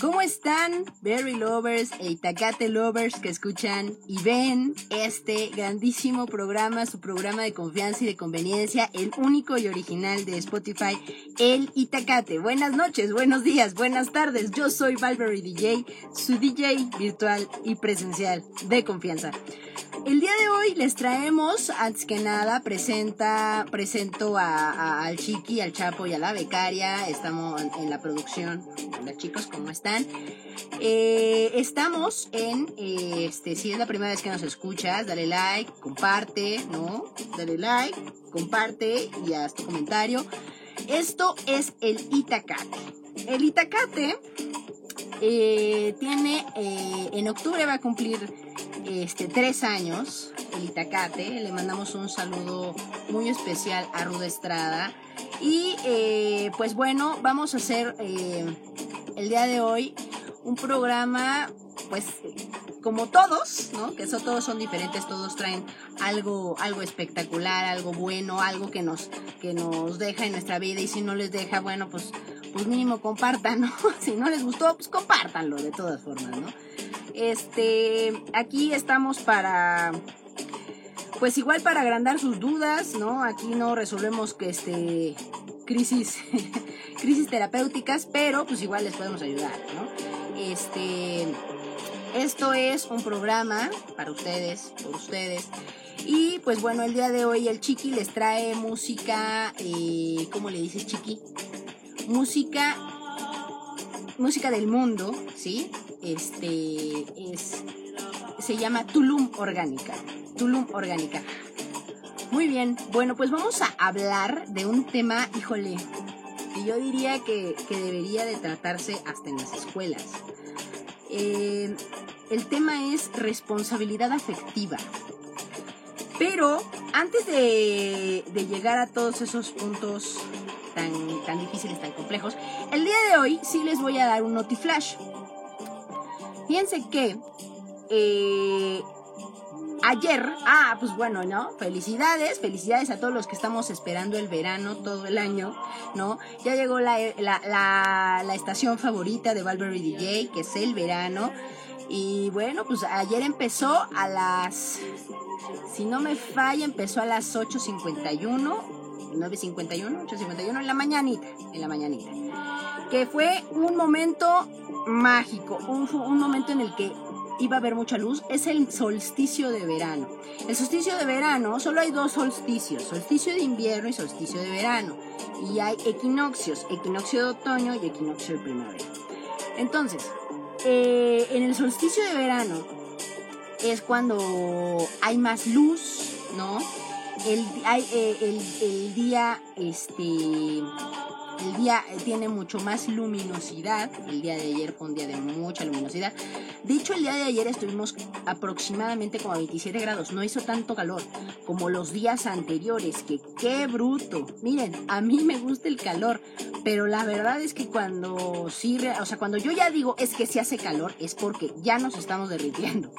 ¿Cómo están, Berry Lovers e Itacate Lovers que escuchan y ven este grandísimo programa, su programa de confianza y de conveniencia, el único y original de Spotify, el Itacate? Buenas noches, buenos días, buenas tardes. Yo soy Valverde DJ, su DJ virtual y presencial de confianza. El día de hoy les traemos, antes que nada, presenta, presento a, al Chiqui, al Chapo y a la becaria. Estamos en la producción. Hola chicos, ¿cómo están? Eh, estamos en, este, si es la primera vez que nos escuchas, dale like, comparte, ¿no? Dale like, comparte y haz tu comentario. Esto es el Itacate. El Itacate eh, tiene, eh, en octubre va a cumplir este, tres años, el Itacate. Le mandamos un saludo muy especial a Ruda Estrada. Y eh, pues bueno, vamos a hacer eh, el día de hoy un programa, pues como todos, ¿no? Que eso, todos son diferentes, todos traen algo, algo espectacular, algo bueno, algo que nos, que nos deja en nuestra vida. Y si no les deja, bueno, pues, pues mínimo compartan, ¿no? Si no les gustó, pues compártanlo de todas formas, ¿no? Este, aquí estamos para pues igual para agrandar sus dudas, ¿no? Aquí no resolvemos que este crisis crisis terapéuticas, pero pues igual les podemos ayudar, ¿no? Este esto es un programa para ustedes, por ustedes. Y pues bueno, el día de hoy el Chiqui les trae música, eh, ¿cómo le dices Chiqui? Música, música del mundo, ¿sí? Este es se llama Tulum Orgánica. Tulum Orgánica. Muy bien, bueno, pues vamos a hablar de un tema, híjole, que yo diría que, debería de tratarse hasta en las escuelas. Eh, el tema es responsabilidad afectiva. Pero antes de, de, llegar a todos esos puntos tan, tan difíciles, tan complejos, el día de hoy sí les voy a dar un notiflash. Fíjense que eh, ayer, ah, pues bueno, ¿no? Felicidades, felicidades a todos los que estamos esperando el verano todo el año, ¿no? Ya llegó la, la, estación favorita de Valverde DJ, que es el verano. Y bueno, pues ayer empezó a las, si no me falla, empezó a las 8.51, 9.51, 8.51 en la mañanita, en la mañanita. Que fue un momento mágico, un, momento en el que iba a haber mucha luz, es el solsticio de verano. El solsticio de verano, solo hay dos solsticios, solsticio de invierno y solsticio de verano. Y hay equinoccios, equinoccio de otoño y equinoccio de primavera. Entonces, eh, en el solsticio de verano es cuando hay más luz, ¿no? El, hay, eh, el, el día, este el día eh, tiene mucho más luminosidad. El día de ayer fue un día de mucha luminosidad. De hecho, el día de ayer estuvimos aproximadamente como a 27 grados. No hizo tanto calor como los días anteriores. Que qué bruto. Miren, a mí me gusta el calor. Pero la verdad es que cuando sí, o sea, cuando yo ya digo es que si hace calor, es porque ya nos estamos derritiendo.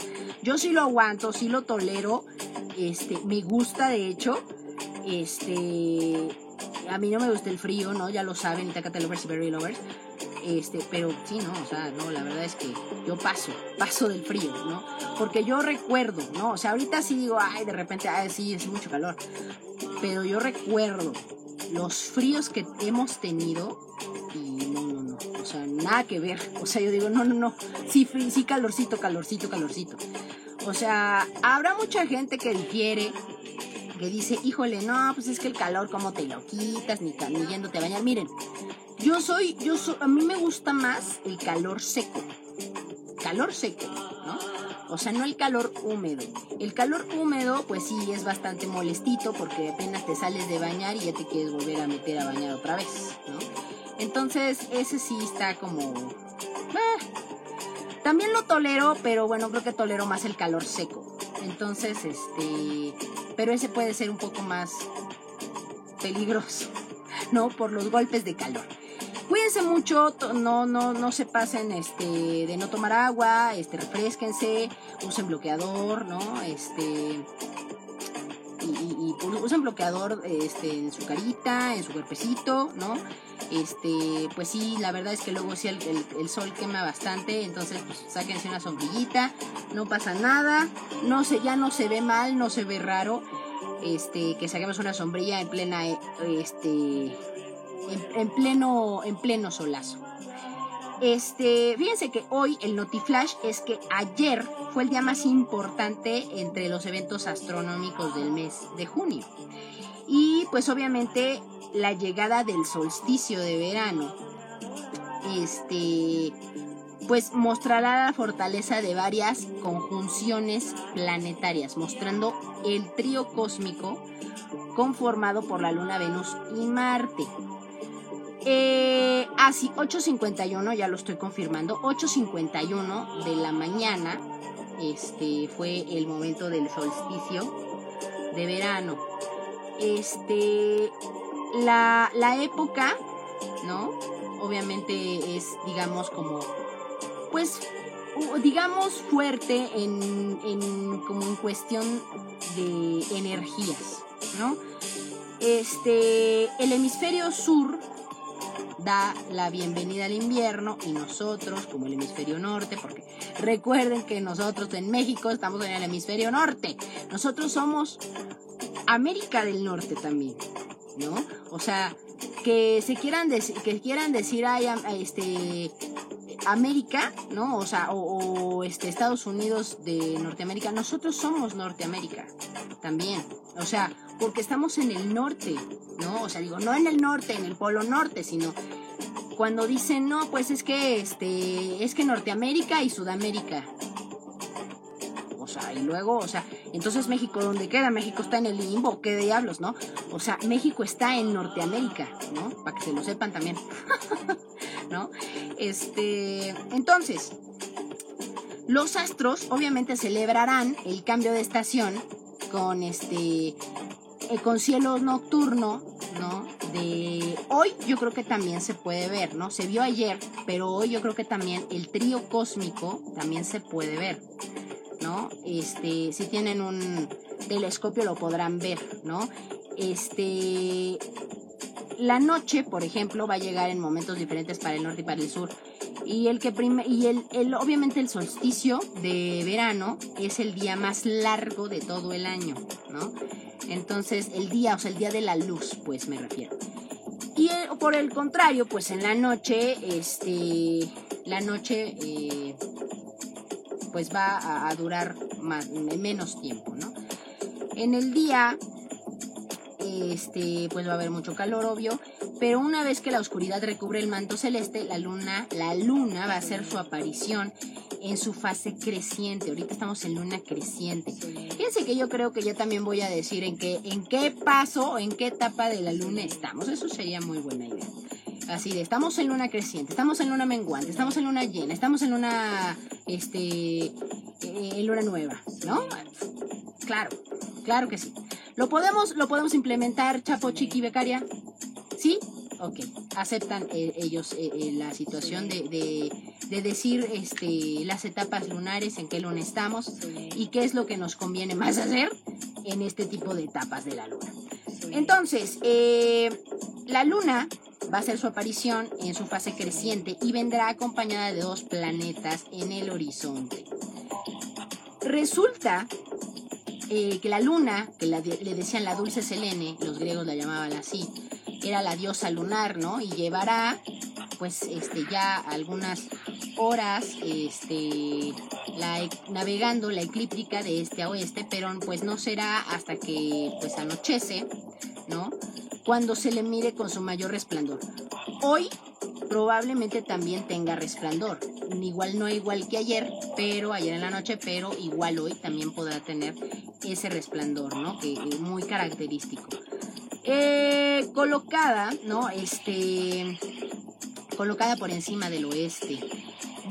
Yo sí lo aguanto, sí lo tolero. Este, me gusta de hecho. Este a mí no me gusta el frío, ¿no? Ya lo saben, Itacate Lovers y Berry Lovers. Este, pero sí, no, o sea, no, la verdad es que yo paso, paso del frío, ¿no? Porque yo recuerdo, ¿no? O sea, ahorita sí digo, ay, de repente, ay, sí, es mucho calor. Pero yo recuerdo los fríos que hemos tenido y no, no, no, o sea, nada que ver. O sea, yo digo, no, no, no, sí, sí, calorcito, calorcito, calorcito. O sea, habrá mucha gente que difiere, que dice, híjole, no, pues es que el calor, ¿cómo te lo quitas? Ni, ni yéndote a bañar. Miren, yo soy, yo soy, a mí me gusta más el calor seco. Calor seco, ¿no? O sea, no el calor húmedo. El calor húmedo, pues sí, es bastante molestito porque apenas te sales de bañar y ya te quieres volver a meter a bañar otra vez, ¿no? Entonces, ese sí está como... Ah, también lo tolero, pero bueno, creo que tolero más el calor seco. Entonces, este, pero ese puede ser un poco más peligroso, ¿no? Por los golpes de calor. Cuídense mucho, no, no, no se pasen este, de no tomar agua, este, refresquense, usen bloqueador, ¿no? Este, y, y, usen bloqueador este, en su carita, en su cuerpecito, ¿no? Este, pues sí, la verdad es que luego sí el, el, sol quema bastante, entonces pues sáquense una sombrillita, no pasa nada, no se, ya no se ve mal, no se ve raro, este, que saquemos una sombrilla en plena, este, en, pleno, en pleno solazo. Este, fíjense que hoy el Notiflash es que ayer fue el día más importante entre los eventos astronómicos del mes de junio. Y pues obviamente la llegada del solsticio de verano, este, pues mostrará la fortaleza de varias conjunciones planetarias, mostrando el trío cósmico conformado por la Luna, Venus y Marte. Eh, ah, 8.51, ya lo estoy confirmando, 8.51 de la mañana este, fue el momento del solsticio de verano. Este, la, la época, ¿no? Obviamente es, digamos, como, pues, digamos, fuerte en, en, como en cuestión de energías, ¿no? Este, el hemisferio sur da la bienvenida al invierno y nosotros, como el hemisferio norte, porque recuerden que nosotros en México estamos en el hemisferio norte, nosotros somos América del Norte también, ¿no? O sea, que se quieran decir, que quieran decir ay, este América, ¿no? O sea, o, este Estados Unidos de Norteamérica, nosotros somos Norteamérica también. O sea, porque estamos en el norte, ¿no? O sea, digo, no en el norte, en el polo norte, sino cuando dicen, no, pues es que este, es que Norteamérica y Sudamérica. Y luego, o sea, entonces México, ¿dónde queda? México está en el limbo, ¿qué diablos, no? O sea, México está en Norteamérica, ¿no? Para que se lo sepan también. ¿No? Este, entonces, los astros obviamente celebrarán el cambio de estación con este eh, con cielo nocturno, ¿no? De hoy yo creo que también se puede ver, ¿no? Se vio ayer, pero hoy yo creo que también el trío cósmico también se puede ver, ¿no? Este, si tienen un telescopio lo podrán ver, ¿no? Este, la noche, por ejemplo, va a llegar en momentos diferentes para el norte y para el sur. Y el que y el, el, obviamente el solsticio de verano es el día más largo de todo el año, ¿no? Entonces, el día, o sea, el día de la luz, pues me refiero. Y eh, por el contrario, pues en la noche, este, la noche, eh, pues va a, durar más, menos tiempo, ¿no? En el día, este, pues va a haber mucho calor, obvio, pero una vez que la oscuridad recubre el manto celeste, la luna, la luna va a hacer su aparición en su fase creciente. Ahorita estamos en luna creciente. Fíjense que yo creo que ya también voy a decir en qué, en qué paso o en qué etapa de la luna estamos. Eso sería muy buena idea. Así de, estamos en luna creciente, estamos en luna menguante, estamos en luna llena, estamos en luna, este, eh, en luna nueva, ¿no? Claro, claro que sí. ¿Lo podemos, lo podemos implementar, Chapo, Chiqui, Becaria? ¿Sí? Ok, aceptan eh, ellos eh, la situación de, decir este, las etapas lunares, en qué luna estamos y qué es lo que nos conviene más hacer en este tipo de etapas de la luna. Entonces, la luna va a hacer su aparición en su fase creciente y vendrá acompañada de dos planetas en el horizonte. Resulta que la luna, que le decían la dulce Selene, los griegos la llamaban así, era la diosa lunar, ¿no? Y llevará pues este ya algunas horas este la, navegando la eclíptica de este a oeste, pero pues no será hasta que pues anochece, Cuando se le mire con su mayor resplandor. Hoy probablemente también tenga resplandor. Igual no igual que ayer, pero ayer en la noche, pero igual hoy también podrá tener ese resplandor, ¿no? Que es muy característico. Eh, colocada, ¿no? Este, colocada por encima del oeste.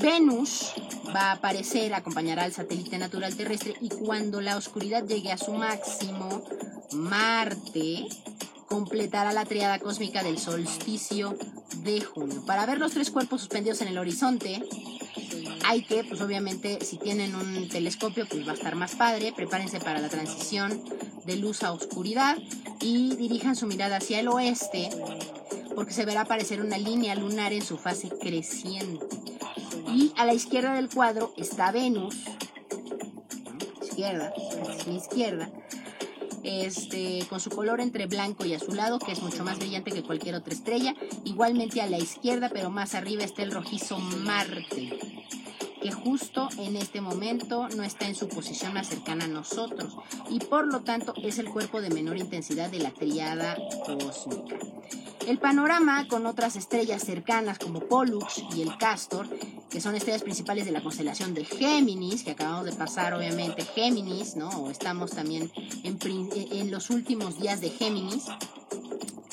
Venus va a aparecer, acompañará al satélite natural terrestre y cuando la oscuridad llegue a su máximo, Marte completará la triada cósmica del solsticio de junio. Para ver los tres cuerpos suspendidos en el horizonte, hay que, pues obviamente, si tienen un telescopio, pues va a estar más padre. Prepárense para la transición de luz a oscuridad y dirijan su mirada hacia el oeste, porque se verá aparecer una línea lunar en su fase creciente. Y a la izquierda del cuadro está Venus, izquierda, izquierda, este, con su color entre blanco y azulado, que es mucho más brillante que cualquier otra estrella. Igualmente a la izquierda, pero más arriba está el rojizo Marte, que justo en este momento no está en su posición más cercana a nosotros y por lo tanto es el cuerpo de menor intensidad de la triada cósmica. El panorama con otras estrellas cercanas como Pollux y el Castor, que son estrellas principales de la constelación de Géminis, que acabamos de pasar obviamente Géminis, ¿no? O estamos también en, los últimos días de Géminis.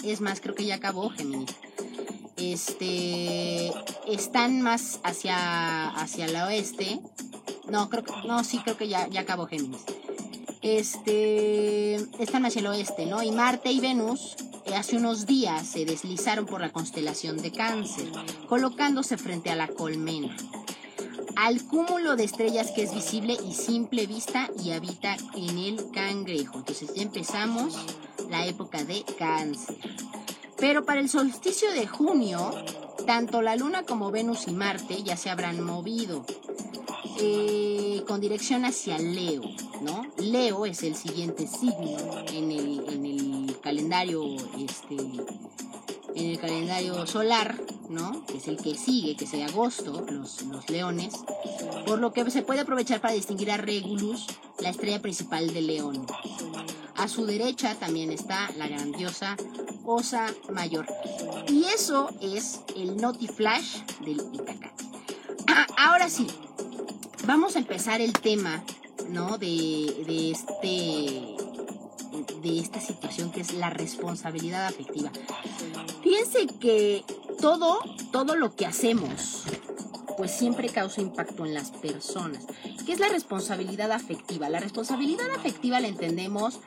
Es más, creo que ya acabó Géminis este están más hacia hacia el oeste. No, creo que no, sí creo que ya ya acabó Géminis. Este están hacia el oeste, ¿no? Y Marte y Venus hace unos días se deslizaron por la constelación de Cáncer, colocándose frente a la colmena. Al cúmulo de estrellas que es visible y simple vista y habita en el cangrejo. Entonces ya empezamos la época de Cáncer. Pero para el solsticio de junio, tanto la Luna como Venus y Marte ya se habrán movido eh, con dirección hacia Leo, ¿no? Leo es el siguiente signo en el, en el calendario, este, en el calendario solar, ¿no? Que es el que sigue, que es de agosto, los, los leones. Por lo que se puede aprovechar para distinguir a Regulus, la estrella principal de León. A su derecha también está la grandiosa Osa Mayor. Y eso es el Notiflash del Itacate. Ah, ahora sí, vamos a empezar el tema, ¿no? De, de este de esta situación que es la responsabilidad afectiva. Fíjense que todo, todo lo que hacemos, pues siempre causa impacto en las personas. ¿Qué es la responsabilidad afectiva? La responsabilidad afectiva la entendemos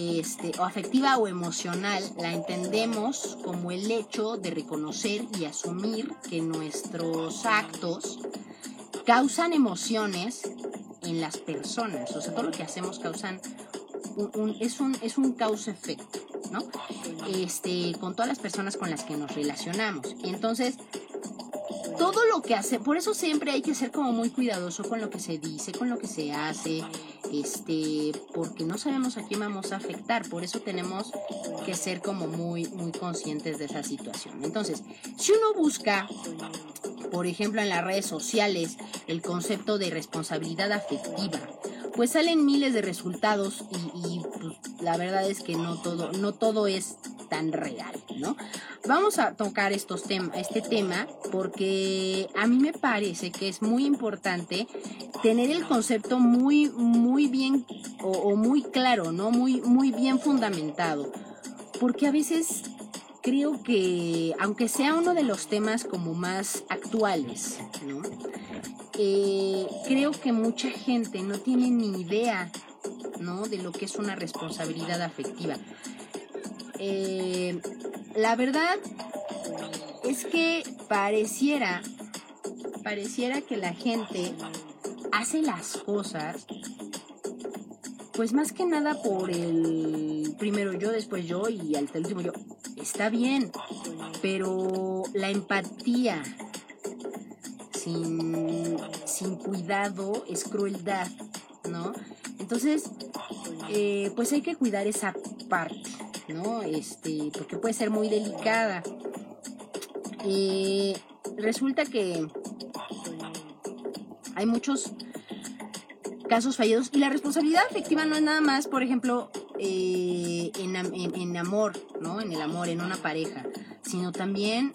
este, o afectiva o emocional la entendemos como el hecho de reconocer y asumir que nuestros actos causan emociones en las personas. O sea, todo lo que hacemos causan es un, es un causa-efecto, ¿no? Este, con todas las personas con las que nos relacionamos. Entonces, todo lo que hace, por eso siempre hay que ser como muy cuidadoso con lo que se dice, con lo que se hace, este, porque no sabemos a quién vamos a afectar, por eso tenemos que ser como muy, muy conscientes de esa situación. Entonces, si uno busca, por ejemplo, en las redes sociales, el concepto de responsabilidad afectiva, pues salen miles de resultados y, pues, la verdad es que no todo, no todo es tan real, ¿no? Vamos a tocar estos este tema porque a mí me parece que es muy importante tener el concepto muy, muy bien o, muy claro, ¿no? Muy, muy bien fundamentado. Porque a veces creo que, aunque sea uno de los temas como más actuales, ¿no? Creo que mucha gente no tiene ni idea, ¿no? De lo que es una responsabilidad afectiva. Eh, la verdad es que pareciera, pareciera que la gente hace las cosas, pues más que nada por el primero yo, después yo y al último yo. Está bien, pero la empatía sin, sin cuidado es crueldad, ¿no? Entonces, eh, pues hay que cuidar esa parte, ¿no? Este, porque puede ser muy delicada. Eh, resulta que hay muchos casos fallidos y la responsabilidad afectiva no es nada más, por ejemplo, eh, en, en, amor, ¿no? En el amor, en una pareja, sino también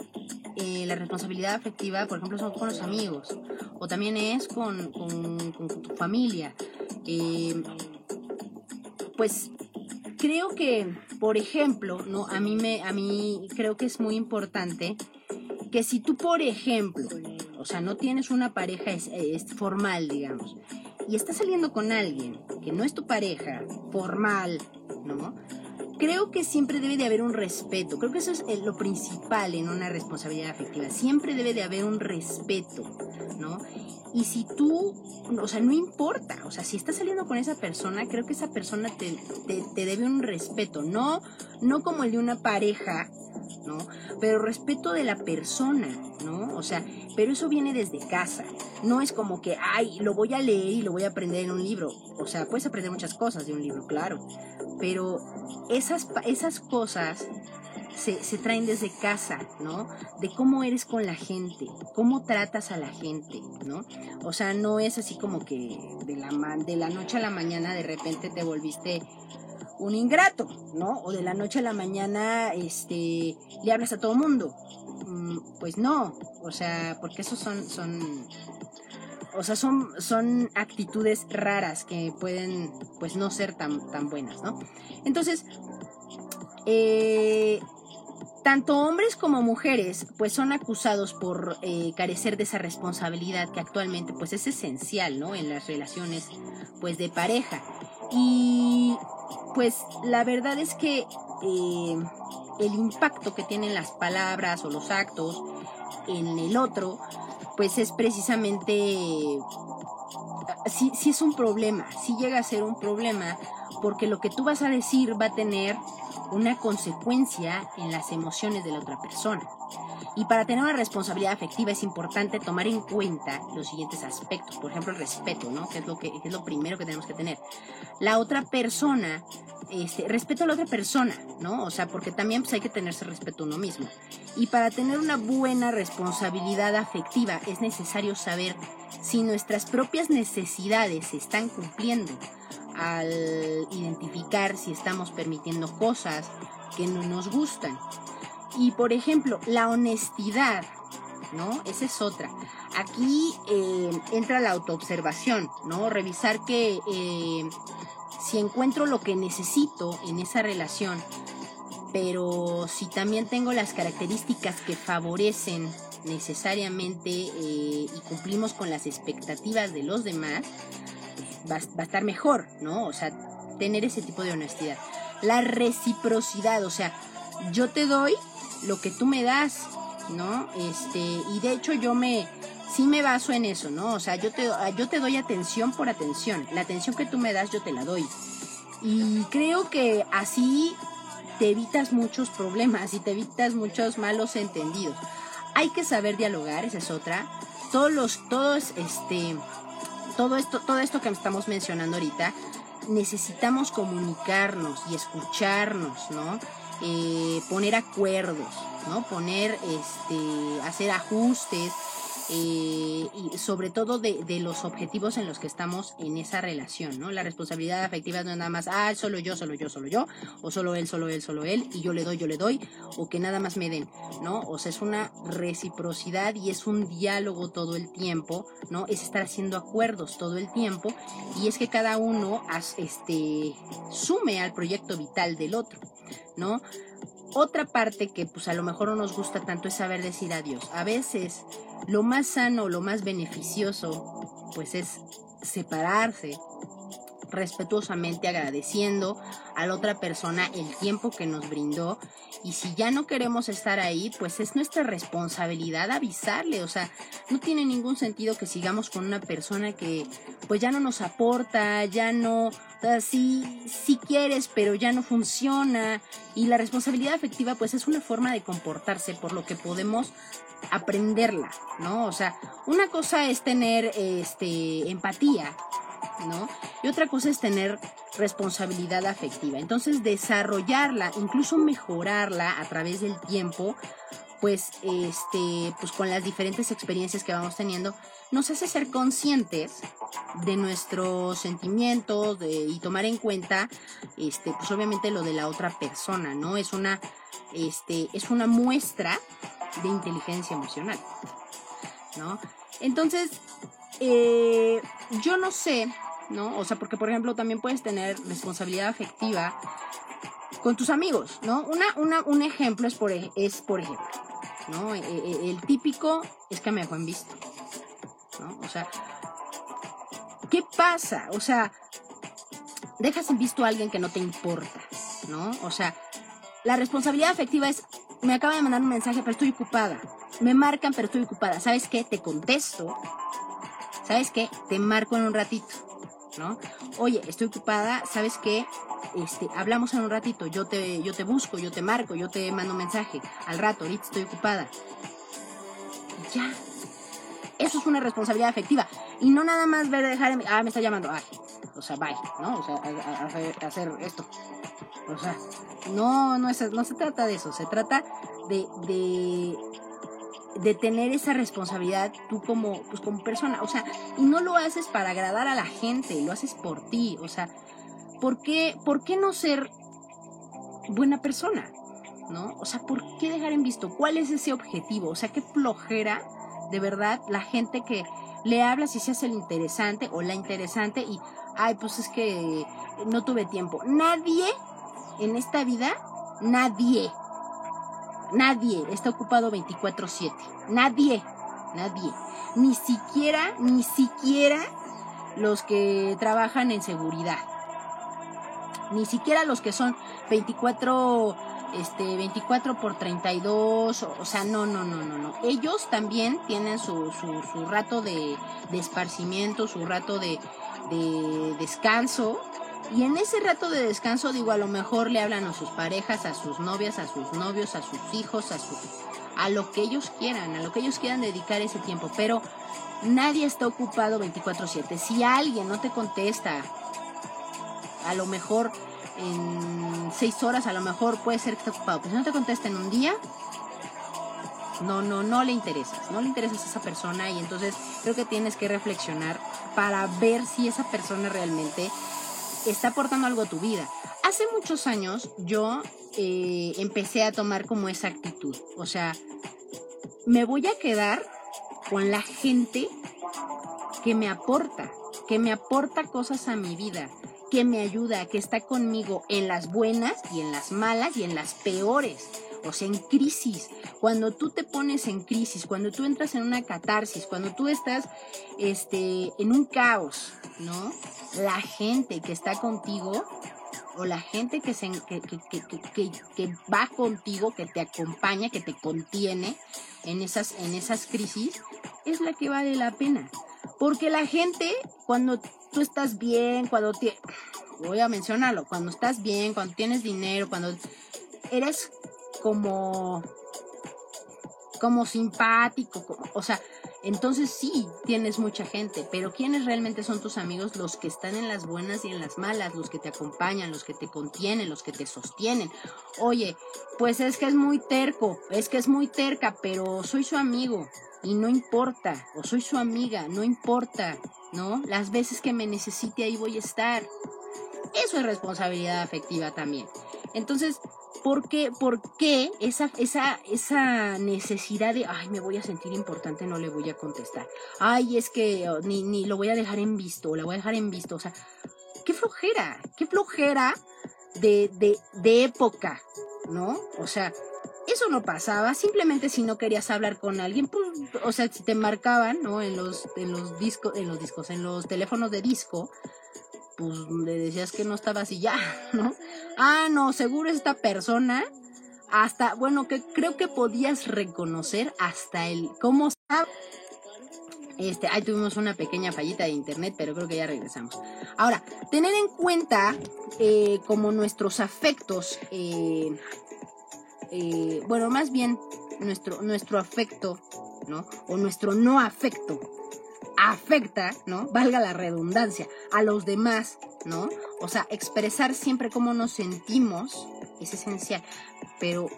eh, la responsabilidad afectiva, por ejemplo, son con los amigos o también es con, tu familia. Eh, pues creo que, por ejemplo, no, a mí me, a mí creo que es muy importante que si tú, por ejemplo, o sea, no tienes una pareja es, formal, digamos, y estás saliendo con alguien que no es tu pareja formal, ¿no? Creo que siempre debe de haber un respeto. Creo que eso es eh, lo principal en una responsabilidad afectiva. Siempre debe de haber un respeto, ¿no? Y si tú, o sea, no importa, o sea, si estás saliendo con esa persona, creo que esa persona te, te, te debe un respeto, no, no como el de una pareja ¿no? Pero respeto de la persona, ¿no? O sea, pero eso viene desde casa. No es como que, ay, lo voy a leer y lo voy a aprender en un libro. O sea, puedes aprender muchas cosas de un libro, claro. Pero esas, esas cosas se, se, traen desde casa, ¿no? De cómo eres con la gente, cómo tratas a la gente, ¿no? O sea, no es así como que de la, de la noche a la mañana de repente te volviste un ingrato, ¿no? O de la noche a la mañana, este, le hablas a todo mundo. Mm, pues no, o sea, porque esos son, son, o sea, son, son actitudes raras que pueden, pues, no ser tan, tan buenas, ¿no? Entonces, eh, tanto hombres como mujeres pues son acusados por eh, carecer de esa responsabilidad que actualmente pues es esencial no en las relaciones pues de pareja y pues la verdad es que eh, el impacto que tienen las palabras o los actos en el otro pues es precisamente sí, sí es un problema sí llega a ser un problema porque lo que tú vas a decir va a tener una consecuencia en las emociones de la otra persona. Y para tener una responsabilidad afectiva es importante tomar en cuenta los siguientes aspectos. Por ejemplo, el respeto, ¿no? Que es lo, que, es lo primero que tenemos que tener. La otra persona, este, respeto a la otra persona, ¿no? O sea, porque también pues, hay que tenerse respeto a uno mismo. Y para tener una buena responsabilidad afectiva es necesario saber si nuestras propias necesidades se están cumpliendo al identificar si estamos permitiendo cosas que no nos gustan. Y por ejemplo, la honestidad, ¿no? Esa es otra. Aquí eh, entra la autoobservación, ¿no? Revisar que eh, si encuentro lo que necesito en esa relación, pero si también tengo las características que favorecen necesariamente eh, y cumplimos con las expectativas de los demás, va, a estar mejor, ¿no? O sea, tener ese tipo de honestidad. La reciprocidad, o sea, yo te doy lo que tú me das, ¿no? Este, y de hecho yo me, sí me baso en eso, ¿no? O sea, yo te, yo te doy atención por atención. La atención que tú me das, yo te la doy. Y creo que así te evitas muchos problemas y te evitas muchos malos entendidos. Hay que saber dialogar, esa es otra. Todos los, todos, este, todo esto, todo esto que estamos mencionando ahorita, necesitamos comunicarnos y escucharnos, ¿no? Eh, poner acuerdos, ¿no? Poner, este, hacer ajustes, eh, y sobre todo de, de, los objetivos en los que estamos en esa relación, ¿no? La responsabilidad afectiva no es nada más, ah, solo yo, solo yo, solo yo, o solo él, solo él, solo él, y yo le doy, yo le doy, o que nada más me den, ¿no? O sea, es una reciprocidad y es un diálogo todo el tiempo, ¿no? Es estar haciendo acuerdos todo el tiempo, y es que cada uno este, sume al proyecto vital del otro, ¿no? Otra parte que pues a lo mejor no nos gusta tanto es saber decir adiós. A veces lo más sano, lo más beneficioso, pues es separarse respetuosamente agradeciendo a la otra persona el tiempo que nos brindó. Y si ya no queremos estar ahí, pues es nuestra responsabilidad avisarle, o sea, no tiene ningún sentido que sigamos con una persona que pues ya no nos aporta, ya no, o sea, sí, quieres, pero ya no funciona. Y la responsabilidad afectiva pues es una forma de comportarse por lo que podemos aprenderla, ¿no? O sea, una cosa es tener este empatía, ¿no? Y otra cosa es tener responsabilidad afectiva. Entonces, desarrollarla, incluso mejorarla a través del tiempo, pues este, pues con las diferentes experiencias que vamos teniendo, nos hace ser conscientes de nuestros sentimientos y tomar en cuenta, este, pues obviamente lo de la otra persona, ¿no? Es una, este, es una muestra de inteligencia emocional, ¿no? Entonces, eh, yo no sé, ¿no? O sea, porque por ejemplo también puedes tener responsabilidad afectiva con tus amigos, ¿no? Una, una, un ejemplo es por, es, por ejemplo, ¿no? E, e, el, típico es que me dejó en visto, ¿no? O sea, ¿qué pasa? O sea, dejas en visto a alguien que no te importa, ¿no? O sea, la responsabilidad afectiva es, me acaba de mandar un mensaje, pero estoy ocupada. Me marcan, pero estoy ocupada. ¿Sabes qué? Te contesto. ¿Sabes qué? Te marco en un ratito. ¿no? Oye, estoy ocupada, ¿sabes qué? Este, hablamos en un ratito, yo te, yo te busco, yo te marco, yo te mando mensaje. Al rato, ahorita estoy ocupada. Ya. Eso es una responsabilidad afectiva. Y no nada más ver, dejar, ah, me está llamando, ay, o sea, bye, ¿no? O sea, hacer esto. O sea, no, no, es, no se trata de eso, se trata de, de, de tener esa responsabilidad tú como, pues como persona. O sea, y no lo haces para agradar a la gente, lo haces por ti. O sea, ¿por qué, por qué no ser buena persona? ¿No? O sea, ¿por qué dejar en visto? ¿Cuál es ese objetivo? O sea, qué flojera de verdad la gente que le habla si se hace el interesante o la interesante y, ay, pues es que no tuve tiempo. Nadie en esta vida, nadie, nadie está ocupado 24/7. Nadie, nadie. Ni siquiera, ni siquiera los que trabajan en seguridad. Ni siquiera los que son 24 este 24 por 32, o, sea, no, no, no, no, no. Ellos también tienen su, su, rato de, de, esparcimiento, su rato de, de descanso, y en ese rato de descanso, digo, a lo mejor le hablan a sus parejas, a sus novias, a sus novios, a sus hijos, a su, a lo que ellos quieran, a lo que ellos quieran dedicar ese tiempo. Pero nadie está ocupado 24/7. Si alguien no te contesta, a lo mejor en seis horas, a lo mejor puede ser que esté ocupado. Pero si no te contesta en un día, no, no, no le interesas, no le interesas a esa persona y entonces creo que tienes que reflexionar para ver si esa persona realmente está aportando algo a tu vida. Hace muchos años yo eh, empecé a tomar como esa actitud. O sea, me voy a quedar con la gente que me aporta, que me aporta cosas a mi vida, que me ayuda, que está conmigo en las buenas y en las malas y en las peores. En crisis. Cuando tú te pones en crisis, cuando tú entras en una catarsis, cuando tú estás este, en un caos, ¿no? La gente que está contigo o la gente que, se, que, que, que, va contigo, que te acompaña, que te contiene en esas, en esas crisis, es la que vale la pena. Porque la gente, cuando tú estás bien, cuando te... Voy a mencionarlo, cuando estás bien, cuando tienes dinero, cuando eres como como simpático, como, o sea, entonces sí tienes mucha gente, pero ¿quiénes realmente son tus amigos? Los que están en las buenas y en las malas, los que te acompañan, los que te contienen, los que te sostienen. Oye, pues es que es muy terco, es que es muy terca, pero soy su amigo y no importa, o soy su amiga, no importa, ¿no? Las veces que me necesite ahí voy a estar. Eso es responsabilidad afectiva también. Entonces, ¿Por qué, por qué esa, esa, esa necesidad de, ay, me voy a sentir importante, no le voy a contestar? Ay, es que oh, ni, ni lo voy a dejar en visto, la voy a dejar en visto. O sea, qué flojera, qué flojera de, de, de época, ¿no? O sea, eso no pasaba, simplemente si no querías hablar con alguien, pues, o sea, si te marcaban, ¿no? En los, en los discos, en los discos, en los teléfonos de disco, pues le decías que no estaba así ya, ¿no? Ah, no, seguro esta persona, hasta, bueno, que creo que podías reconocer hasta el cómo sabe. Este, ahí tuvimos una pequeña fallita de internet, pero creo que ya regresamos. Ahora, tener en cuenta eh, como nuestros afectos, eh, eh, bueno, más bien nuestro, nuestro afecto, ¿no? O nuestro no afecto afecta, ¿no? Valga la redundancia, a los demás, ¿no? O sea, expresar siempre cómo nos sentimos es esencial, pero,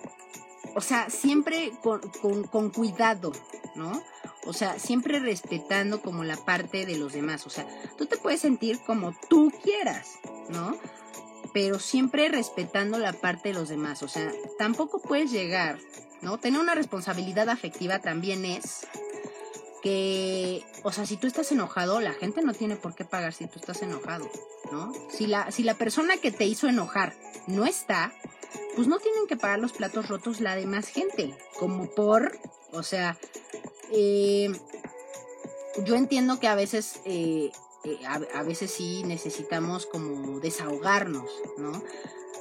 o sea, siempre con, con, cuidado, ¿no? O sea, siempre respetando como la parte de los demás. O sea, tú te puedes sentir como tú quieras, ¿no? Pero siempre respetando la parte de los demás. O sea, tampoco puedes llegar, ¿no? Tener una responsabilidad afectiva también es que, o sea, si tú estás enojado, la gente no tiene por qué pagar si tú estás enojado, ¿no? Si la, si la persona que te hizo enojar no está, pues no tienen que pagar los platos rotos la demás gente, como por, o sea, eh, yo entiendo que a veces, eh, eh, a, veces sí necesitamos como desahogarnos, ¿no?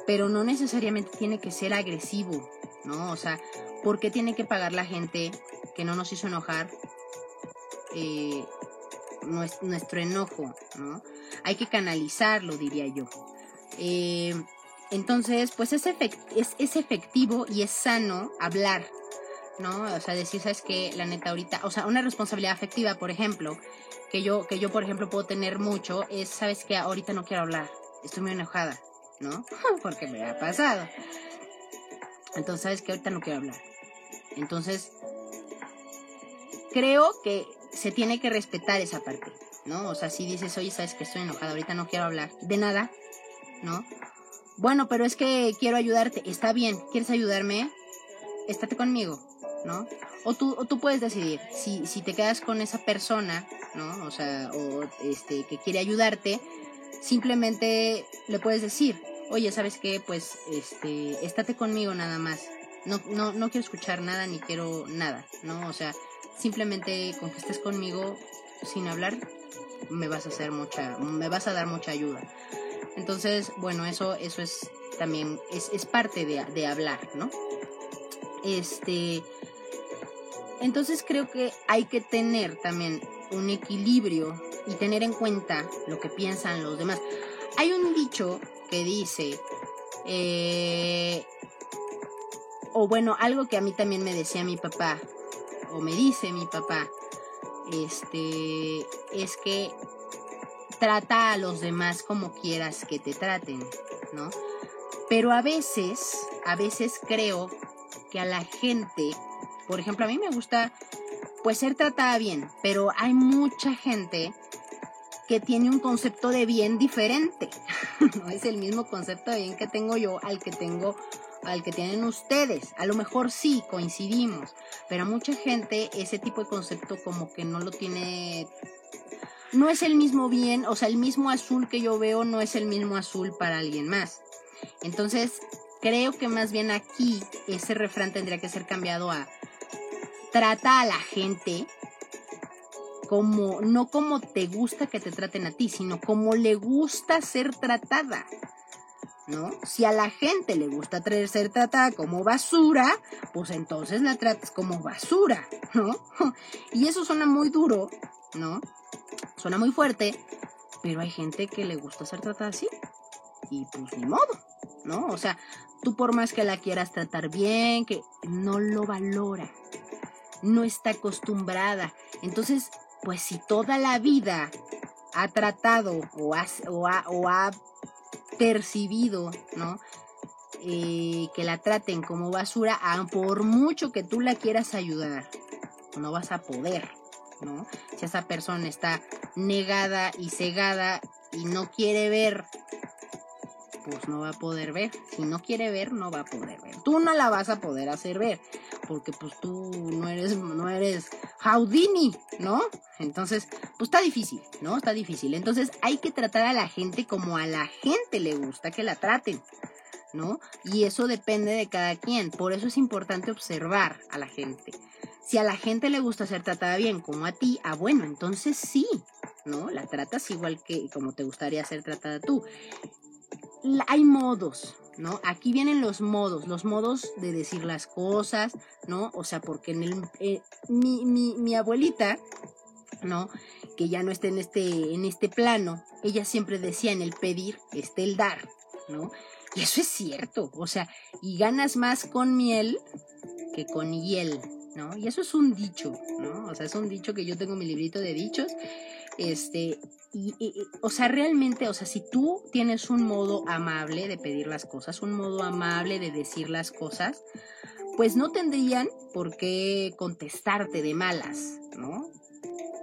Pero no necesariamente tiene que ser agresivo, ¿no? O sea, ¿por qué tiene que pagar la gente que no nos hizo enojar eh, nuestro enojo, ¿no? Hay que canalizarlo, diría yo. Eh, entonces, pues es, es, efectivo y es sano hablar, ¿no? O sea, decir, ¿sabes qué? La neta ahorita, o sea, una responsabilidad afectiva, por ejemplo, que yo, que yo, por ejemplo, puedo tener mucho, es, ¿sabes qué? Ahorita no quiero hablar, estoy muy enojada, ¿no? Porque me ha pasado. Entonces, ¿sabes qué? Ahorita no quiero hablar. Entonces, creo que se tiene que respetar esa parte, ¿no? O sea, si dices, oye, ¿sabes que estoy enojada? Ahorita no quiero hablar de nada, ¿no? Bueno, pero es que quiero ayudarte. Está bien, ¿quieres ayudarme? Estate conmigo, ¿no? O tú, o tú puedes decidir, si, si te quedas con esa persona, ¿no? O sea, o este, que quiere ayudarte, simplemente le puedes decir, oye, ¿sabes qué? Pues, este, estate conmigo nada más. No, no, no quiero escuchar nada ni quiero nada, ¿no? O sea, simplemente con que estés conmigo sin hablar, me vas a hacer mucha, me vas a dar mucha ayuda. Entonces, bueno, eso, eso es también, es, es parte de, de hablar, ¿no? Este, entonces creo que hay que tener también un equilibrio y tener en cuenta lo que piensan los demás. Hay un dicho que dice, eh, o bueno, algo que a mí también me decía mi papá, o me dice mi papá, este, es que trata a los demás como quieras que te traten, ¿no? Pero a veces, a veces creo que a la gente, por ejemplo, a mí me gusta pues ser tratada bien, pero hay mucha gente que tiene un concepto de bien diferente. no es el mismo concepto de bien que tengo yo al que tengo al que tienen ustedes. A lo mejor sí coincidimos, pero a mucha gente ese tipo de concepto como que no lo tiene no es el mismo bien, o sea, el mismo azul que yo veo no es el mismo azul para alguien más. Entonces, creo que más bien aquí ese refrán tendría que ser cambiado a trata a la gente como, no como te gusta que te traten a ti, sino como le gusta ser tratada. ¿No? Si a la gente le gusta ser tratada como basura, pues entonces la tratas como basura, ¿no? Y eso suena muy duro, ¿no? Suena muy fuerte, pero hay gente que le gusta ser tratada así. Y pues ni modo, ¿no? O sea, tú por más que la quieras tratar bien, que no lo valora, no está acostumbrada. Entonces, pues si toda la vida ha tratado o ha, o ha, percibido, ¿no? Eh, que la traten como basura, por mucho que tú la quieras ayudar, no vas a poder, ¿no? Si esa persona está negada y cegada y no quiere ver pues no va a poder ver. Si no quiere ver, no va a poder ver. Tú no la vas a poder hacer ver, porque pues tú no eres, no eres Houdini, ¿no? Entonces, pues está difícil, ¿no? Está difícil. Entonces hay que tratar a la gente como a la gente le gusta que la traten. ¿No? Y eso depende de cada quien. Por eso es importante observar a la gente. Si a la gente le gusta ser tratada bien como a ti, ah, bueno, entonces sí, ¿no? La tratas igual que como te gustaría ser tratada tú hay modos, ¿no? Aquí vienen los modos, los modos de decir las cosas, ¿no? O sea, porque en el, eh, mi, mi, mi, abuelita, ¿no? Que ya no está en este, en este plano, ella siempre decía en el pedir está el dar, ¿no? Y eso es cierto, o sea, y ganas más con miel que con hiel, ¿no? Y eso es un dicho, ¿no? O sea, es un dicho que yo tengo mi librito de dichos, este, y, o sea, realmente, o sea, si tú tienes un modo amable de pedir las cosas, un modo amable de decir las cosas, pues no tendrían por qué contestarte de malas, ¿no?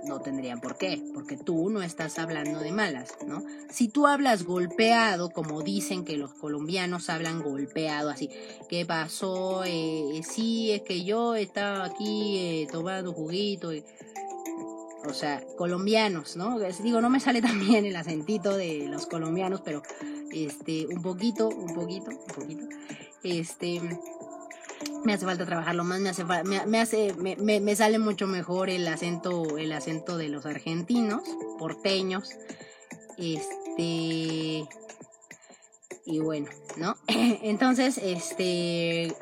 No tendrían por qué, porque tú no estás hablando de malas, ¿no? Si tú hablas golpeado, como dicen que los colombianos hablan golpeado, así, ¿qué pasó? Eh, sí, es que yo estaba aquí eh, tomando juguito. y o sea, colombianos, ¿no? Digo, no me sale tan bien el acentito de los colombianos, pero este, un poquito, un poquito, un poquito. Este, me hace falta trabajarlo más, me hace, me, hace, me, me, sale mucho mejor el acento, el acento de los argentinos, porteños, este, y bueno, ¿no? Entonces, este,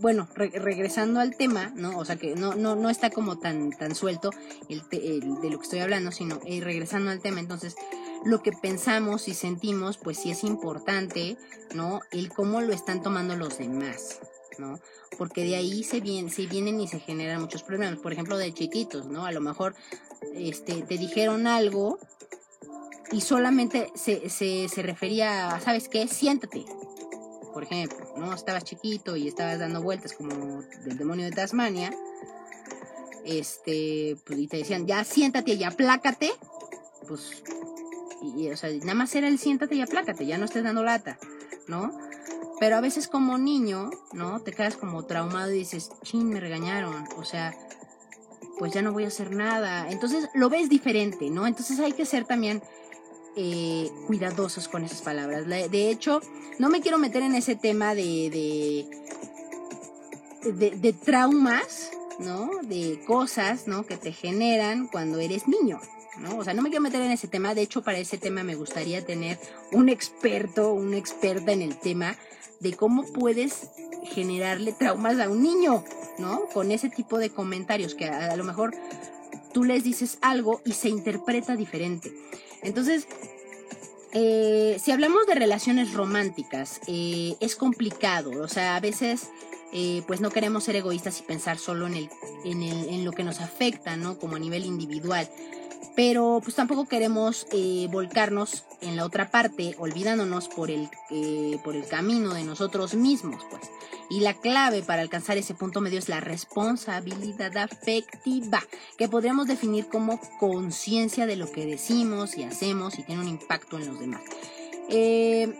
bueno, regresando al tema, ¿no? O sea que no, no, no está como tan, tan suelto el, de lo que estoy hablando, sino eh, regresando al tema, entonces, lo que pensamos y sentimos, pues sí es importante, ¿no? El cómo lo están tomando los demás, ¿no? Porque de ahí se, vienen, se vienen y se generan muchos problemas. Por ejemplo, de chiquitos, ¿no? A lo mejor este, te dijeron algo y solamente se, se, se refería a, ¿sabes qué? Siéntate, por ejemplo, ¿no? Estabas chiquito y estabas dando vueltas como del demonio de Tasmania, este, pues y te decían, ya siéntate y aplácate, pues, y, o sea, nada más era el siéntate y aplácate, ya no estés dando lata, ¿no? Pero a veces como niño, ¿no? Te quedas como traumado y dices, chin, me regañaron, o sea, pues ya no voy a hacer nada. Entonces lo ves diferente, ¿no? Entonces hay que ser también eh, cuidadosos con esas palabras. De hecho, no me quiero meter en ese tema de, de, de, traumas, ¿no? De cosas, ¿no? Que te generan cuando eres niño. ¿no? O sea, no me quiero meter en ese tema. De hecho, para ese tema me gustaría tener un experto, una experta en el tema de cómo puedes generarle traumas a un niño, ¿no? Con ese tipo de comentarios que a, a lo mejor tú les dices algo y se interpreta diferente. Entonces, eh, si hablamos de relaciones románticas, eh, es complicado, o sea, a veces eh, pues no queremos ser egoístas y pensar solo en, el, en, el, en lo que nos afecta, ¿no? Como a nivel individual pero pues tampoco queremos eh, volcarnos en la otra parte olvidándonos por el, eh, por el camino de nosotros mismos pues y la clave para alcanzar ese punto medio es la responsabilidad afectiva que podríamos definir como conciencia de lo que decimos y hacemos y tiene un impacto en los demás. Eh,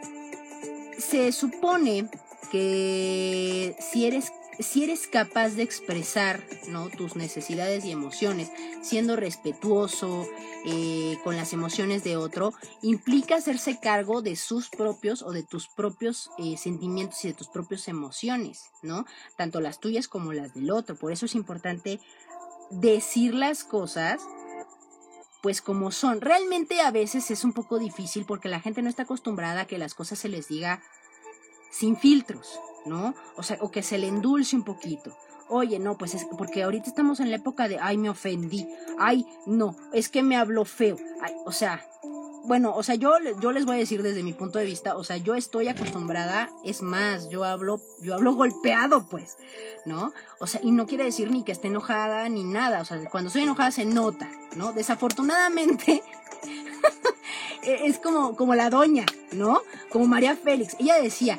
se supone que si eres si eres capaz de expresar ¿no? tus necesidades y emociones, siendo respetuoso eh, con las emociones de otro, implica hacerse cargo de sus propios o de tus propios eh, sentimientos y de tus propias emociones, ¿no? Tanto las tuyas como las del otro. Por eso es importante decir las cosas pues como son. Realmente a veces es un poco difícil porque la gente no está acostumbrada a que las cosas se les diga sin filtros, ¿no? O sea, o que se le endulce un poquito. Oye, no, pues es porque ahorita estamos en la época de, ay, me ofendí, ay, no, es que me habló feo, o sea, bueno, o sea, yo, yo les voy a decir desde mi punto de vista, o sea, yo estoy acostumbrada, es más, yo hablo, yo hablo golpeado, pues, ¿no? O sea, y no quiere decir ni que esté enojada ni nada, o sea, cuando estoy enojada se nota, ¿no? Desafortunadamente, es como, como la doña, ¿no? Como María Félix, ella decía,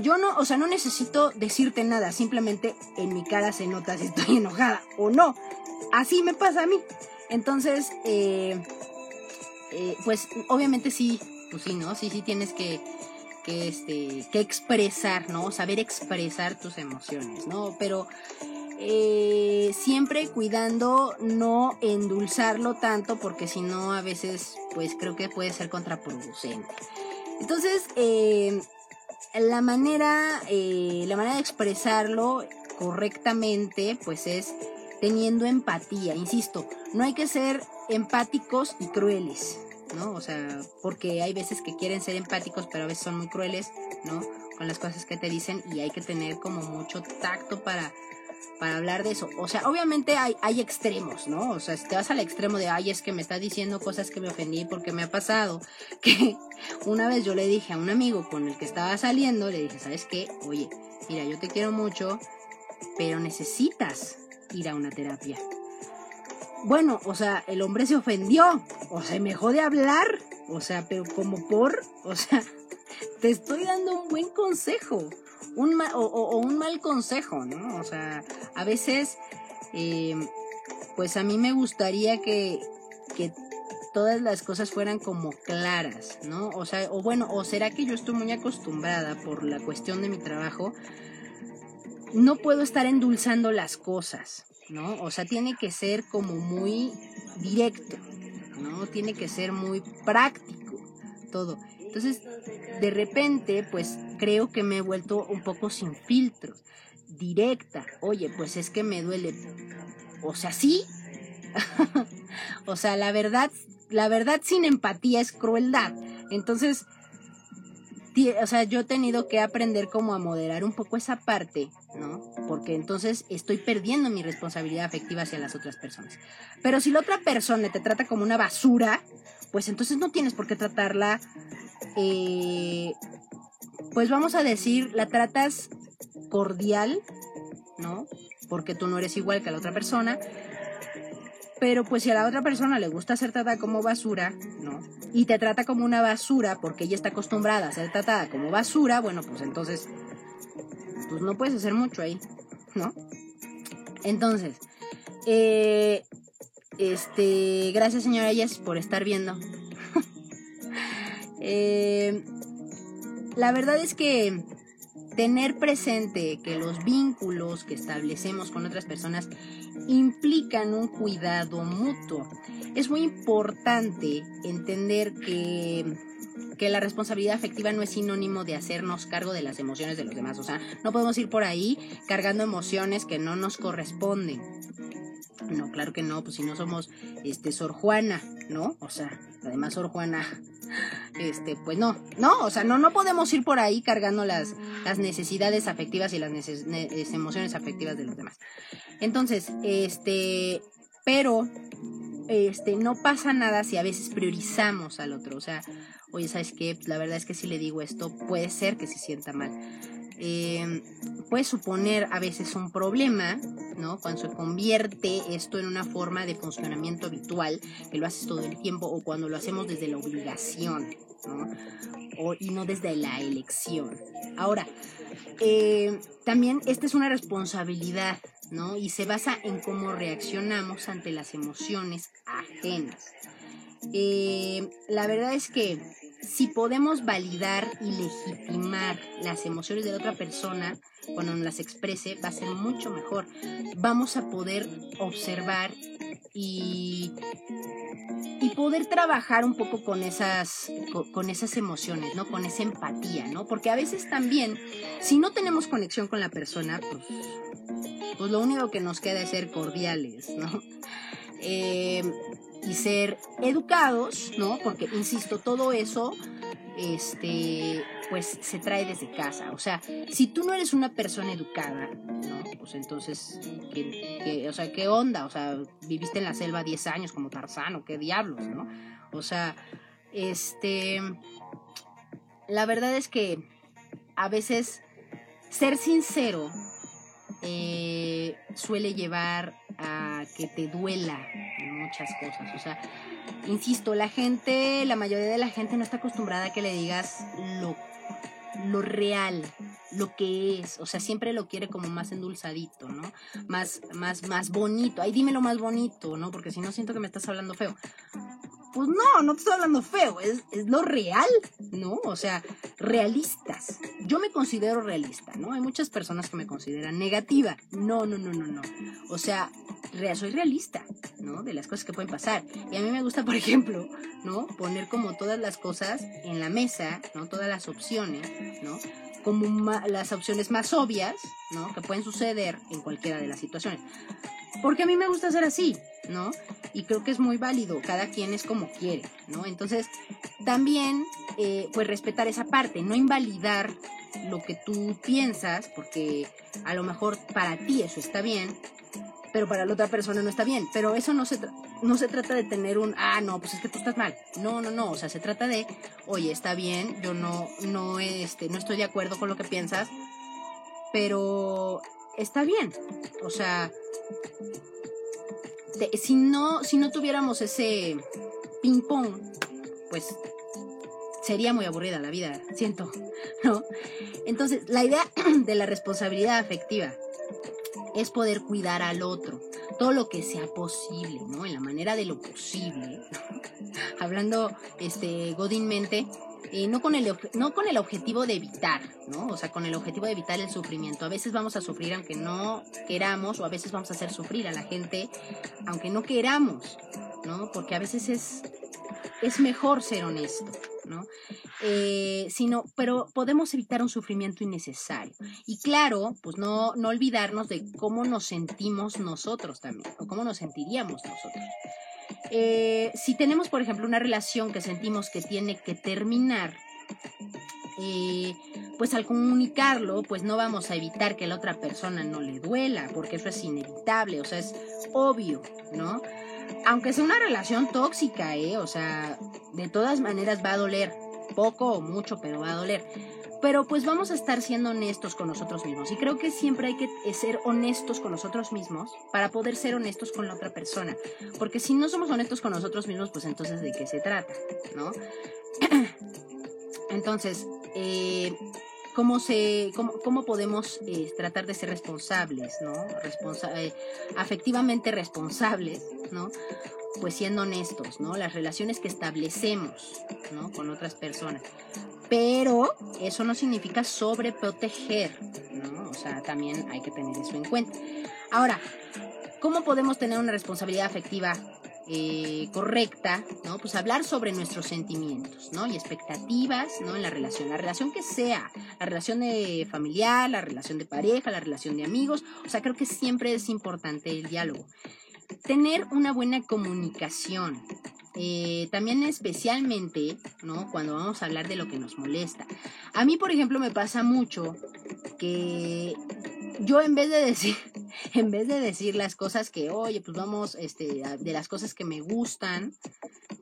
yo no, o sea, no necesito decirte nada, simplemente en mi cara se nota si estoy enojada o no. Así me pasa a mí. Entonces, eh, eh, pues obviamente sí, pues sí, ¿no? Sí, sí tienes que, que, este, que expresar, ¿no? Saber expresar tus emociones, ¿no? Pero eh, siempre cuidando no endulzarlo tanto porque si no a veces pues creo que puede ser contraproducente. Entonces, eh, la manera, eh, la manera de expresarlo correctamente, pues es teniendo empatía. Insisto, no hay que ser empáticos y crueles, ¿no? O sea, porque hay veces que quieren ser empáticos, pero a veces son muy crueles, ¿no? Con las cosas que te dicen y hay que tener como mucho tacto para para hablar de eso. O sea, obviamente hay, extremos, ¿no? O sea, si te vas al extremo de, ay, es que me está diciendo cosas que me ofendí porque me ha pasado. Que una vez yo le dije a un amigo con el que estaba saliendo, le dije, ¿sabes qué? Oye, mira, yo te quiero mucho, pero necesitas ir a una terapia. Bueno, o sea, el hombre se ofendió, o sea, me de hablar, o sea, pero como por, o sea, te estoy dando un buen consejo un o, un mal consejo, ¿no? O sea, a veces, eh, pues a mí me gustaría que, que todas las cosas fueran como claras, ¿no? O sea, o bueno, o será que yo estoy muy acostumbrada por la cuestión de mi trabajo, no puedo estar endulzando las cosas, ¿no? O sea, tiene que ser como muy directo, ¿no? Tiene que ser muy práctico, todo. Entonces, de repente, pues creo que me he vuelto un poco sin filtros, directa. Oye, pues es que me duele. O sea, sí. o sea, la verdad, la verdad sin empatía es crueldad. Entonces, o sea, yo he tenido que aprender como a moderar un poco esa parte, ¿no? Porque entonces estoy perdiendo mi responsabilidad afectiva hacia las otras personas. Pero si la otra persona te trata como una basura, pues entonces no tienes por qué tratarla, eh, pues vamos a decir, la tratas cordial, ¿no? Porque tú no eres igual que la otra persona. Pero pues si a la otra persona le gusta ser tratada como basura, ¿no? Y te trata como una basura porque ella está acostumbrada a ser tratada como basura, bueno, pues entonces, pues no puedes hacer mucho ahí, ¿no? Entonces, eh, este, gracias señora Yes por estar viendo. Eh, la verdad es que tener presente que los vínculos que establecemos con otras personas implican un cuidado mutuo. Es muy importante entender que, que, la responsabilidad afectiva no es sinónimo de hacernos cargo de las emociones de los demás. O sea, no podemos ir por ahí cargando emociones que no nos corresponden. No, claro que no, pues si no somos este Sor Juana, ¿no? O sea, además Sor Juana este, pues no, no, o sea, no, no podemos ir por ahí cargando las, las necesidades afectivas y las emociones afectivas de los demás. Entonces, este, pero, este, no pasa nada si a veces priorizamos al otro, o sea, oye, ¿sabes qué? La verdad es que si le digo esto, puede ser que se sienta mal. Eh, puede suponer a veces un problema, ¿no? Cuando se convierte esto en una forma de funcionamiento habitual, que lo haces todo el tiempo, o cuando lo hacemos desde la obligación, ¿no? O, y no desde la elección. Ahora, eh, también esta es una responsabilidad, ¿no? Y se basa en cómo reaccionamos ante las emociones ajenas. Eh, la verdad es que si podemos validar y legitimar las emociones de la otra persona cuando nos las exprese, va a ser mucho mejor. Vamos a poder observar y, y poder trabajar un poco con esas, esas emociones, ¿no? Con esa empatía, ¿no? Porque a veces también, si no tenemos conexión con la persona, pues, pues lo único que nos queda es ser cordiales, ¿no? Eh, y ser educados, ¿no? Porque, insisto, todo eso, este, pues se trae desde casa. O sea, si tú no eres una persona educada, ¿no? Pues entonces, ¿qué, o sea, ¿qué onda? O sea, viviste en la selva 10 años como Tarzano, qué diablos, ¿no? O sea, este, la verdad es que a veces ser sincero eh, suele llevar a que te duela muchas cosas. O sea, insisto, la gente, la mayoría de la gente no está acostumbrada a que le digas lo, lo real, lo que es. O sea, siempre lo quiere como más endulzadito, ¿no? Más, más, más bonito. Ay, dime lo más bonito, ¿no? Porque si no siento que me estás hablando feo. Pues no, no te estoy hablando feo, es, es lo real, ¿no? O sea, realistas. Yo me considero realista, ¿no? Hay muchas personas que me consideran negativa. No, no, no, no, no. O sea, soy realista, ¿no? De las cosas que pueden pasar. Y a mí me gusta, por ejemplo, ¿no? Poner como todas las cosas en la mesa, ¿no? Todas las opciones, ¿no? Como las opciones más obvias, ¿no? Que pueden suceder en cualquiera de las situaciones. Porque a mí me gusta ser así, ¿no? Y creo que es muy válido, cada quien es como quiere, ¿no? Entonces, también, eh, pues respetar esa parte, no invalidar lo que tú piensas, porque a lo mejor para ti eso está bien, pero para la otra persona no está bien. Pero eso no se, no se trata de tener un, ah, no, pues es que tú estás mal. No, no, no, o sea, se trata de, oye, está bien, yo no, no, este, no estoy de acuerdo con lo que piensas, pero está bien. O sea, si, no, si no tuviéramos ese ping-pong, pues sería muy aburrida la vida, siento, ¿no? Entonces, la idea de la responsabilidad afectiva es poder cuidar al otro, todo lo que sea posible, ¿no? En la manera de lo posible. Hablando este godinmente, eh, no, con el, no con el objetivo de evitar, ¿no? O sea, con el objetivo de evitar el sufrimiento. A veces vamos a sufrir aunque no queramos, o a veces vamos a hacer sufrir a la gente aunque no queramos, ¿no? Porque a veces es, es mejor ser honesto, ¿no? Eh, sino, pero podemos evitar un sufrimiento innecesario. Y claro, pues no, no olvidarnos de cómo nos sentimos nosotros también, o cómo nos sentiríamos nosotros. Eh, si tenemos, por ejemplo, una relación que sentimos que tiene que terminar, eh, pues al comunicarlo, pues no vamos a evitar que la otra persona no le duela, porque eso es inevitable, o sea, es obvio, ¿no? Aunque sea una relación tóxica, ¿eh? O sea, de todas maneras va a doler. Poco o mucho, pero va a doler. Pero pues vamos a estar siendo honestos con nosotros mismos. Y creo que siempre hay que ser honestos con nosotros mismos para poder ser honestos con la otra persona. Porque si no somos honestos con nosotros mismos, pues entonces de qué se trata, ¿no? Entonces, eh, ¿cómo, se, cómo, cómo podemos eh, tratar de ser responsables, ¿no? Eh, afectivamente responsables, ¿no? Pues siendo honestos, ¿no? Las relaciones que establecemos, ¿no? Con otras personas. Pero eso no significa sobreproteger, ¿no? O sea, también hay que tener eso en cuenta. Ahora, ¿cómo podemos tener una responsabilidad afectiva eh, correcta, ¿no? Pues hablar sobre nuestros sentimientos, ¿no? Y expectativas, ¿no? En la relación, la relación que sea, la relación de familiar, la relación de pareja, la relación de amigos, o sea, creo que siempre es importante el diálogo. Tener una buena comunicación, eh, también especialmente, ¿no? Cuando vamos a hablar de lo que nos molesta. A mí, por ejemplo, me pasa mucho que yo en vez de decir, en vez de decir las cosas que, oye, pues vamos, este, de las cosas que me gustan,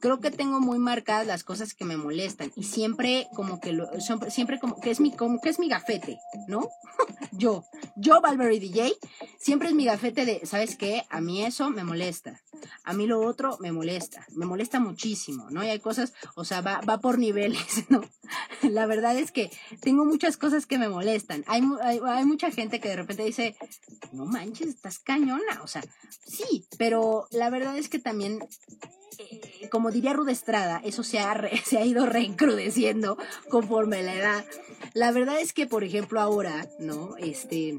creo que tengo muy marcadas las cosas que me molestan y siempre como que lo, siempre como que es mi, como que es mi gafete, ¿no? yo, yo Valverde DJ, siempre es mi gafete de, ¿sabes qué? A mí eso me molesta, a mí lo otro me molesta, me molesta muchísimo, ¿no? Y hay cosas, o sea, va, va por niveles, ¿no? La verdad es que tengo muchas cosas que me molestan. Hay, hay, hay mucha gente que de repente dice, no manches, estás cañona, o sea, sí, pero la verdad es que también eh, como diría Rude Estrada, eso se ha, se ha ido reencrudeciendo conforme la edad. La verdad es que, por ejemplo, ahora, ¿no? Este,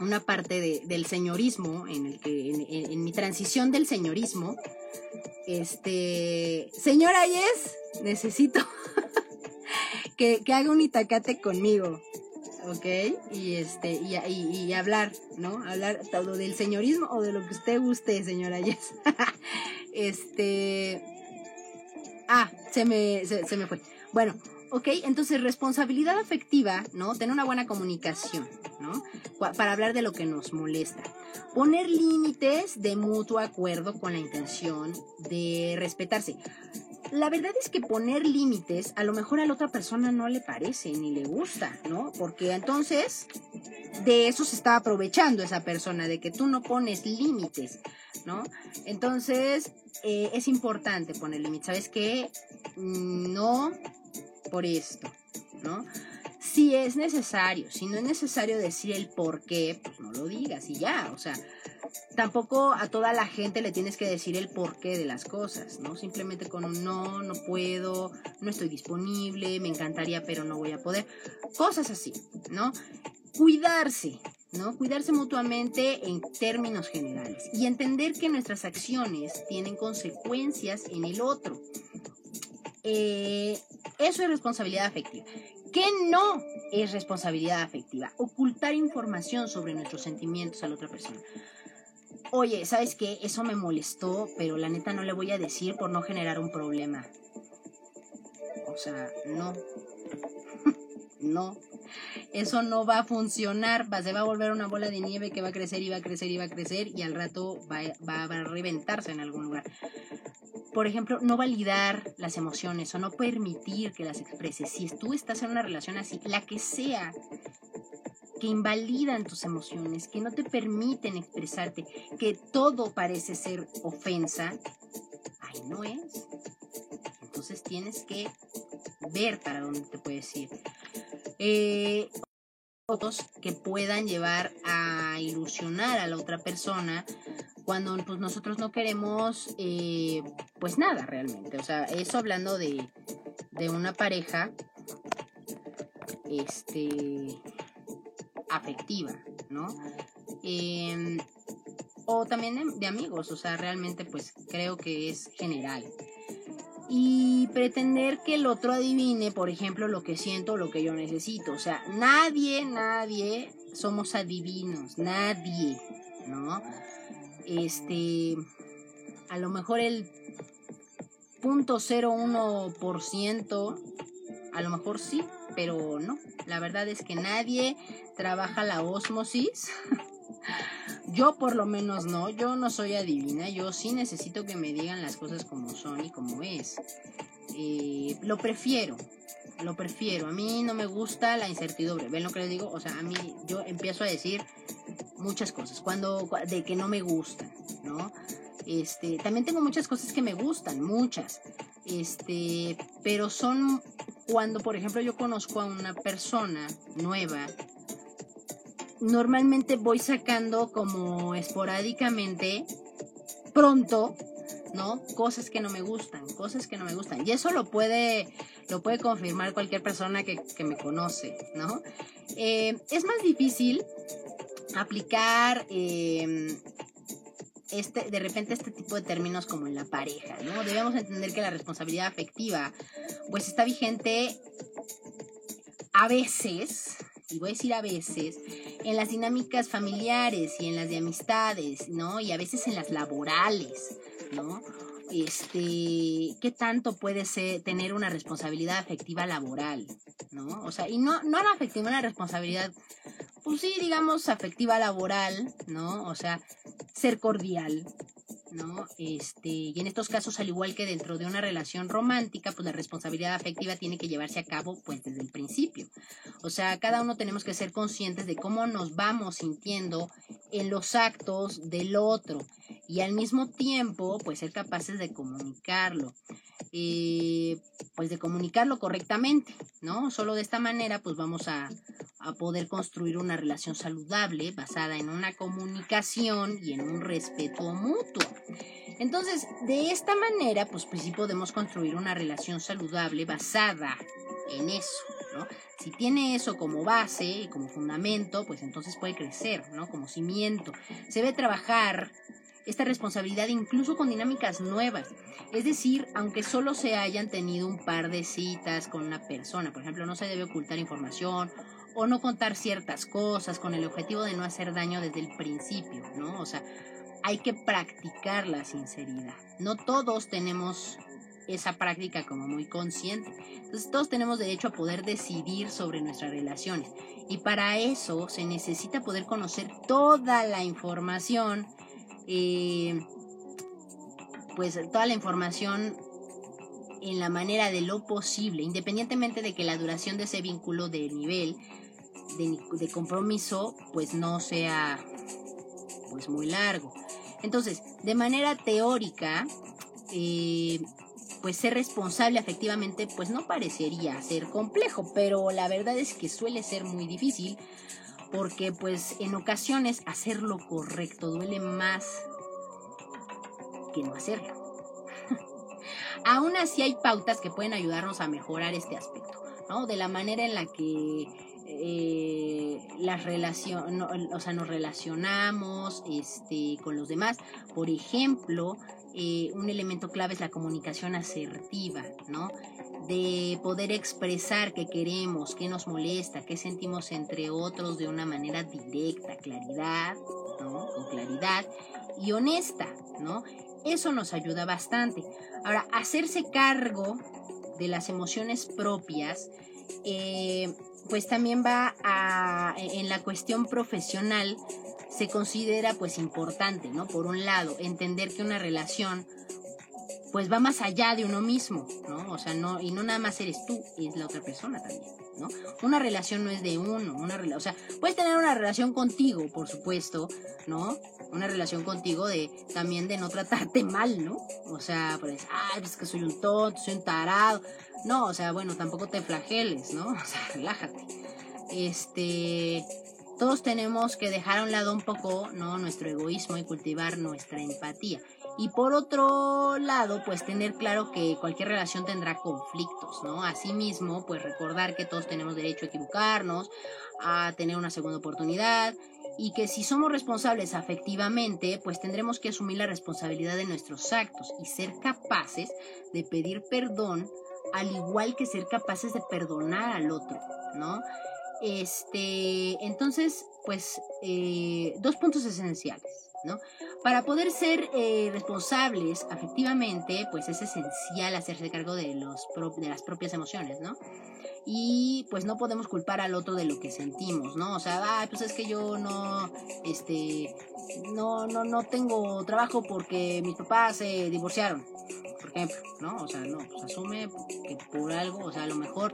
una parte del señorismo, en el que, en, mi transición del señorismo, este, señora Yes, necesito que, que haga un itacate conmigo. ¿ok? Y este, y, hablar, ¿no? Hablar todo del señorismo o de lo que usted guste, señora Yes. Este. Ah, se me, se, me fue. Bueno, ok, entonces responsabilidad afectiva, ¿no? Tener una buena comunicación, ¿no? Para hablar de lo que nos molesta. Poner límites de mutuo acuerdo con la intención de respetarse. La verdad es que poner límites a lo mejor a la otra persona no le parece ni le gusta, ¿no? Porque entonces de eso se está aprovechando esa persona, de que tú no pones límites, ¿no? Entonces eh, es importante poner límites. ¿Sabes qué? Mm, no por esto, ¿no? Si es necesario, si no es necesario decir el por qué, pues no lo digas y ya, o sea, tampoco a toda la gente le tienes que decir el porqué de las cosas, ¿no? Simplemente con un no, no puedo, no estoy disponible, me encantaría, pero no voy a poder. Cosas así, ¿no? Cuidarse, ¿no? Cuidarse mutuamente en términos generales y entender que nuestras acciones tienen consecuencias en el otro. Eh, eso es responsabilidad afectiva. ¿Qué no es responsabilidad afectiva? Ocultar información sobre nuestros sentimientos a la otra persona oye, ¿sabes qué? Eso me molestó, pero la neta no le voy a decir por no generar un problema. O sea, no. no. Eso no va a funcionar. Se va a volver una bola de nieve que va a crecer y va a crecer y va a crecer y al rato va, va a reventarse en algún lugar. Por ejemplo, no validar las emociones o no permitir que las expreses. Si tú estás en una relación así, la que sea, que invalidan tus emociones, que no te permiten expresarte, que todo parece ser ofensa, ahí no es. Entonces tienes que ver para dónde te puedes ir. Eh, otros que puedan llevar a ilusionar a la otra persona cuando pues, nosotros no queremos eh, pues nada realmente. O sea, eso hablando de, de una pareja este afectiva, ¿no? Em, o también de, amigos, o sea, realmente pues creo que es general. Y pretender que el otro adivine, por ejemplo, lo que siento o lo que yo necesito. O sea, nadie, nadie somos adivinos, nadie, ¿no? Este, a lo mejor el 0.01%, a lo mejor sí, pero no. La verdad es que nadie trabaja la osmosis Yo por lo menos no, yo no soy adivina, yo sí necesito que me digan las cosas como son y como es. Eh, lo prefiero, lo prefiero. A mí no me gusta la incertidumbre. ¿Ven lo que les digo? O sea, a mí yo empiezo a decir muchas cosas cuando de que no me gustan, ¿no? Este, también tengo muchas cosas que me gustan, muchas. Este, pero son cuando, por ejemplo, yo conozco a una persona nueva, normalmente voy sacando como esporádicamente, pronto, ¿no? Cosas que no me gustan, cosas que no me gustan. Y eso lo puede, lo puede confirmar cualquier persona que, me conoce, ¿no? Eh, es más difícil aplicar eh, este, de repente este tipo de términos como en la pareja, ¿no? Debemos entender que la responsabilidad afectiva, pues está vigente a veces, y voy a decir a veces, en las dinámicas familiares y en las de amistades, ¿no? Y a veces en las laborales, ¿no? Este, ¿qué tanto puede ser tener una responsabilidad afectiva laboral, ¿no? O sea, y no, no la afectiva, una responsabilidad pues sí, digamos, afectiva laboral, ¿no? O sea, ser cordial, ¿no? Este, y en estos casos, al igual que dentro de una relación romántica, pues la responsabilidad afectiva tiene que llevarse a cabo pues desde el principio. O sea, cada uno tenemos que ser conscientes de cómo nos vamos sintiendo en los actos del otro y al mismo tiempo, pues ser capaces de comunicarlo. Eh, pues de comunicarlo correctamente, ¿no? Solo de esta manera pues vamos a, a, poder construir una relación saludable basada en una comunicación y en un respeto mutuo. Entonces, de esta manera pues, pues sí podemos construir una relación saludable basada en eso, ¿no? Si tiene eso como base y como fundamento, pues entonces puede crecer, ¿no? Como cimiento. Se debe trabajar esta responsabilidad incluso con dinámicas nuevas. Es decir, aunque solo se hayan tenido un par de citas con una persona, por ejemplo, no se debe ocultar información o no contar ciertas cosas con el objetivo de no hacer daño desde el principio, ¿no? O sea, hay que practicar la sinceridad. No todos tenemos esa práctica como muy consciente. Entonces todos tenemos derecho a poder decidir sobre nuestras relaciones. Y para eso se necesita poder conocer toda la información eh, pues toda la información en la manera de lo posible, independientemente de que la duración de ese vínculo de nivel de, compromiso pues no sea pues muy largo. Entonces, de manera teórica, eh, pues ser responsable efectivamente pues no parecería ser complejo, pero la verdad es que suele ser muy difícil porque pues en ocasiones hacer lo correcto duele más que no hacerlo. Aún así hay pautas que pueden ayudarnos a mejorar este aspecto, ¿no? De la manera en la que eh, las relación, o sea, nos relacionamos este, con los demás. Por ejemplo, eh, un elemento clave es la comunicación asertiva, ¿no? de poder expresar qué queremos, qué nos molesta, qué sentimos entre otros de una manera directa, claridad, ¿no? Con claridad y honesta, ¿no? Eso nos ayuda bastante. Ahora, hacerse cargo de las emociones propias, eh, pues también va a, en la cuestión profesional, se considera pues importante, ¿no? Por un lado, entender que una relación pues va más allá de uno mismo, ¿no? O sea, no, y no nada más eres tú, es la otra persona también, ¿no? Una relación no es de uno, una o sea, puedes tener una relación contigo, por supuesto, ¿no? Una relación contigo de, también de no tratarte mal, ¿no? O sea, pues, ay, es que soy un tonto, soy un tarado. No, o sea, bueno, tampoco te flageles, ¿no? O sea, relájate. Este, todos tenemos que dejar a un lado un poco, ¿no? Nuestro egoísmo y cultivar nuestra empatía. Y por otro lado, pues tener claro que cualquier relación tendrá conflictos, ¿no? Asimismo, pues recordar que todos tenemos derecho a equivocarnos, a tener una segunda oportunidad y que si somos responsables afectivamente, pues tendremos que asumir la responsabilidad de nuestros actos y ser capaces de pedir perdón, al igual que ser capaces de perdonar al otro, ¿no? Este, entonces, pues, eh, dos puntos esenciales. ¿No? Para poder ser eh, responsables afectivamente, pues es esencial hacerse cargo de, los de las propias emociones, ¿no? Y pues no podemos culpar al otro de lo que sentimos, ¿no? O sea, pues es que yo no, este, no, no, no tengo trabajo porque mis papás se divorciaron, por ejemplo, ¿no? O sea, no, pues asume que por algo, o sea, a lo mejor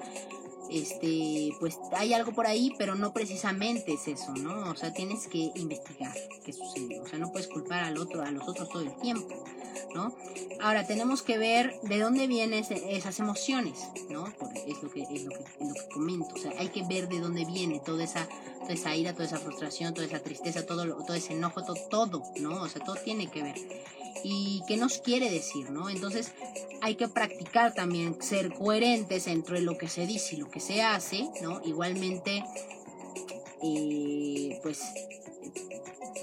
este, pues hay algo por ahí, pero no precisamente es eso, ¿no? O sea, tienes que investigar qué sucede, o sea, no puedes culpar al otro, a los otros todo el tiempo, ¿no? Ahora, tenemos que ver de dónde vienen esas emociones, ¿no? Porque es lo que, es lo que, es lo que comento, o sea, hay que ver de dónde viene toda esa, toda esa ira, toda esa frustración, toda esa tristeza, todo, todo ese enojo, todo, todo, ¿no? O sea, todo tiene que ver y qué nos quiere decir, ¿no? Entonces hay que practicar también ser coherentes entre lo que se dice y lo que se hace, ¿no? Igualmente, eh, pues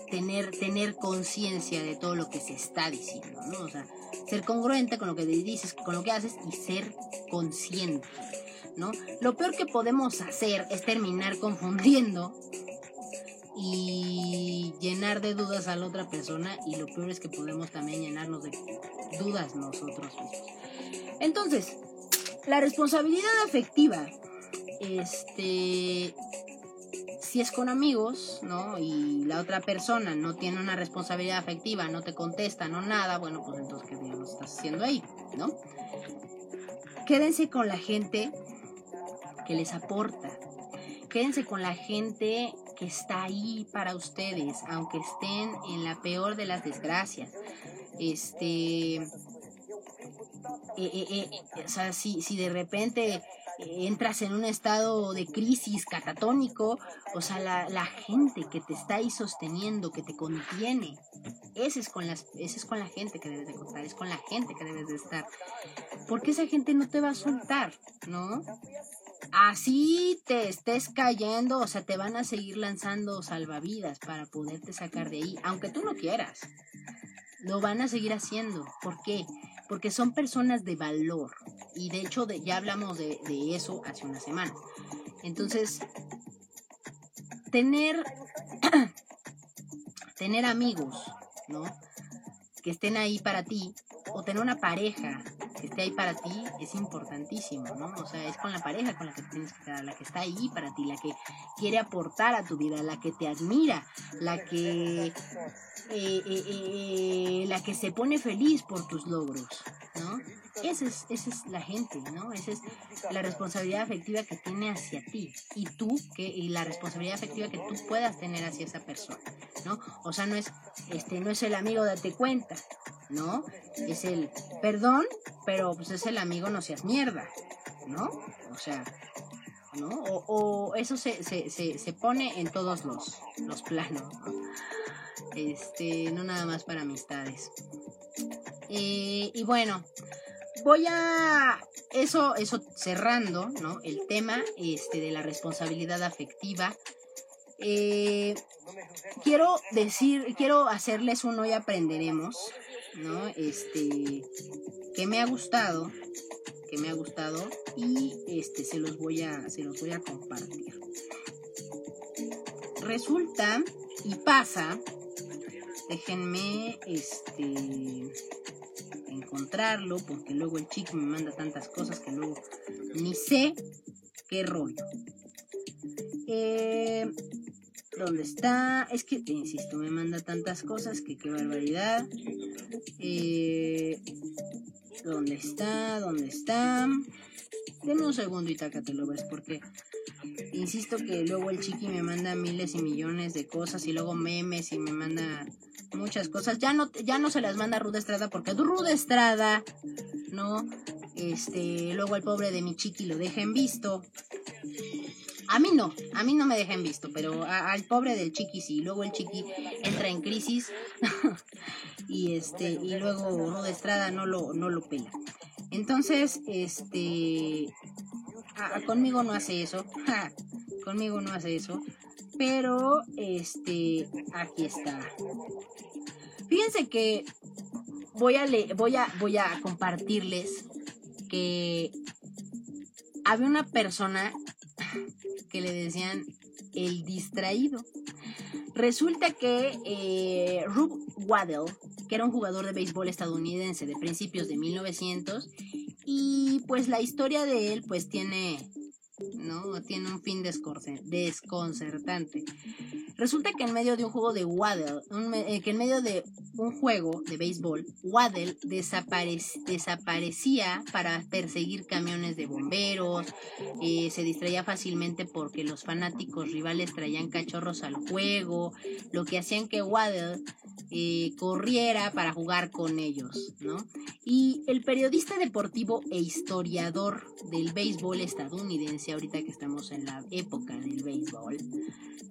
tener, tener conciencia de todo lo que se está diciendo, ¿no? O sea, ser congruente con lo que dices, con lo que haces y ser consciente, ¿no? Lo peor que podemos hacer es terminar confundiendo y llenar de dudas a la otra persona y lo peor es que podemos también llenarnos de dudas nosotros mismos. Entonces, la responsabilidad afectiva, este, si es con amigos, ¿no? Y la otra persona no tiene una responsabilidad afectiva, no te contesta, no nada, bueno, pues entonces, ¿qué diablos estás haciendo ahí, ¿no? Quédense con la gente que les aporta. Quédense con la gente que está ahí para ustedes, aunque estén en la peor de las desgracias. Este, eh, eh, eh, o sea, si, si de repente entras en un estado de crisis catatónico, o sea, la, la, gente que te está ahí sosteniendo, que te contiene, ese es, con las, ese es con la gente que debes de contar, es con la gente que debes de estar. Porque esa gente no te va a soltar, ¿no? Así te estés cayendo, o sea, te van a seguir lanzando salvavidas para poderte sacar de ahí, aunque tú no quieras. Lo van a seguir haciendo. ¿Por qué? Porque son personas de valor. Y de hecho ya hablamos de, de eso hace una semana. Entonces, tener, tener amigos, ¿no? Que estén ahí para ti, o tener una pareja que esté ahí para ti es importantísimo, ¿no? O sea, es con la pareja con la que tienes que estar, la que está ahí para ti, la que quiere aportar a tu vida, la que te admira, la que, eh, eh, eh, la que se pone feliz por tus logros, ¿no? Esa es, esa es la gente, ¿no? Esa es la responsabilidad afectiva que tiene hacia ti y tú, que, y la responsabilidad afectiva que tú puedas tener hacia esa persona, ¿no? O sea, no es, este, no es el amigo date cuenta, ¿no? Es el perdón, pero pues es el amigo no seas mierda, ¿no? O sea, ¿no? O, eso se, se, se, pone en todos los, los planos, ¿no? Este, no nada más para amistades. Y bueno, voy a eso, eso cerrando, ¿no? El tema este, de la responsabilidad afectiva. Eh, quiero decir, quiero hacerles un hoy aprenderemos ¿no? Este, que me ha gustado, que me ha gustado y este se los voy a se los voy a compartir. Resulta y pasa, déjenme este encontrarlo porque luego el chico me manda tantas cosas que luego ni sé qué rollo. Eh, ¿Dónde está? Es que, insisto, me manda tantas cosas que qué barbaridad. Eh, ¿Dónde está? ¿Dónde está? Deme un segundo y lo ves, porque insisto que luego el chiqui me manda miles y millones de cosas y luego memes y me manda muchas cosas. Ya no, ya no se las manda Ruda Estrada porque Ruda Estrada, ¿no? Este, luego el pobre de mi chiqui lo deja en visto. A mí no, a mí no me dejan visto, pero al pobre del chiqui sí. Luego el chiqui entra en crisis y este y luego de Estrada no lo no lo pela. Entonces, este conmigo no hace eso. conmigo no hace eso, pero este aquí está. Fíjense que voy a le voy a voy a compartirles que había una persona que le decían el distraído. Resulta que eh, Rube Waddell, que era un jugador de béisbol estadounidense de principios de 1900, y pues la historia de él pues tiene ¿no? Tiene un fin desconcertante. Resulta que en medio de un juego de Waddle, eh, que en medio de un juego de béisbol, Waddle desaparecía para perseguir camiones de bomberos, eh, se distraía fácilmente porque los fanáticos rivales traían cachorros al juego, lo que hacían que Waddle eh, corriera para jugar con ellos, ¿no? Y el periodista deportivo e historiador del béisbol estadounidense, ahorita que estamos en la época del béisbol,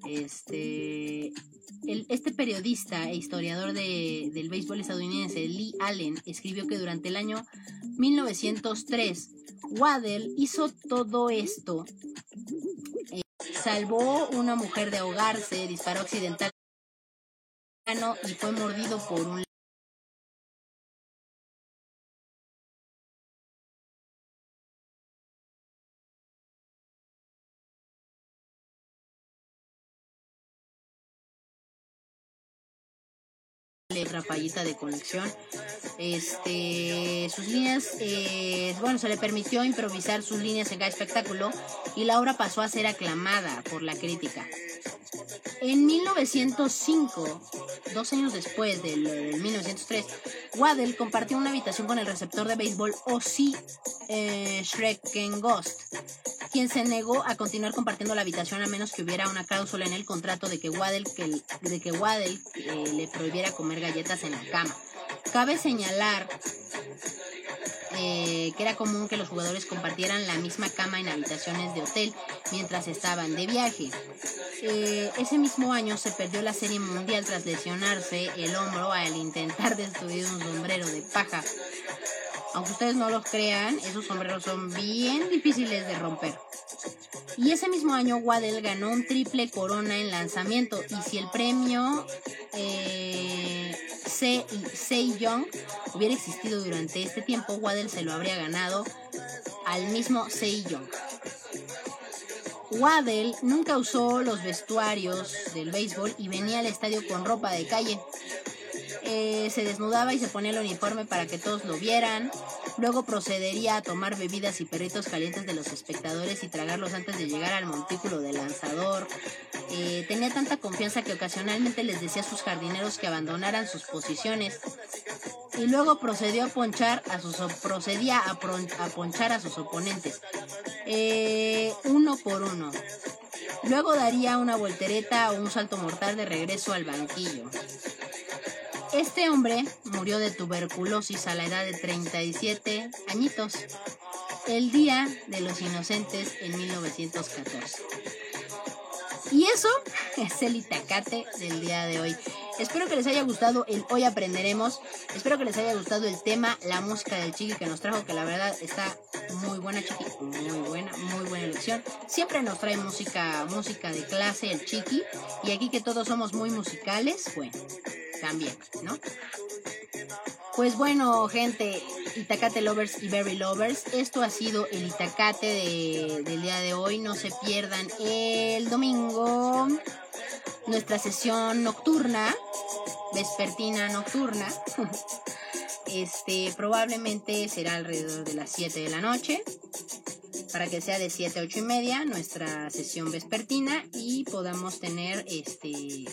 este, este periodista e historiador del béisbol estadounidense, Lee Allen, escribió que durante el año 1903, Waddell hizo todo esto. Eh, salvó una mujer de ahogarse, disparó accidental y fue mordido por un de conexión. Este, sus líneas, eh, bueno, se le permitió improvisar sus líneas en cada espectáculo y la obra pasó a ser aclamada por la crítica. En 1905, dos años después del, 1903, Waddell compartió una habitación con el receptor de béisbol Ozzy eh, quien se negó a continuar compartiendo la habitación a menos que hubiera una cláusula en el contrato de que Waddell, que, de que Waddell eh, le prohibiera comer galletas en la cama. Cabe señalar eh, que era común que los jugadores compartieran la misma cama en habitaciones de hotel mientras estaban de viaje. Eh, ese mismo año se perdió la Serie Mundial tras lesionarse el hombro al intentar destruir un sombrero de paja aunque ustedes no lo crean, esos sombreros son bien difíciles de romper. Y ese mismo año Waddell ganó un triple corona en lanzamiento. Y si el premio eh, Sei Young hubiera existido durante este tiempo, Waddell se lo habría ganado al mismo Sei Young. Waddell nunca usó los vestuarios del béisbol y venía al estadio con ropa de calle. Eh, se desnudaba y se ponía el uniforme para que todos lo vieran. Luego procedería a tomar bebidas y perritos calientes de los espectadores y tragarlos antes de llegar al montículo del lanzador. Eh, tenía tanta confianza que ocasionalmente les decía a sus jardineros que abandonaran sus posiciones. Y luego procedió a ponchar a sus procedía a, ponchar a sus oponentes. Eh, uno por uno. Luego daría una voltereta o un salto mortal de regreso al banquillo. Este hombre murió de tuberculosis a la edad de 37 añitos, el Día de los Inocentes en 1914. Y eso es el itacate del día de hoy. Espero que les haya gustado el Hoy Aprenderemos. Espero que les haya gustado el tema, la música del Chiqui que nos trajo, que la verdad está muy buena, Chiqui. Muy buena, muy buena elección. Siempre nos trae música, música de clase, el Chiqui. Y aquí que todos somos muy musicales, bueno, también, ¿no? Pues bueno, gente, Itacate Lovers y Berry Lovers, esto ha sido el Itacate del día de hoy. No se pierdan el domingo nuestra sesión nocturna, vespertina nocturna. Este probablemente será alrededor de las 7 de la noche para que sea de 7 a 8 y media nuestra sesión vespertina y podamos tener este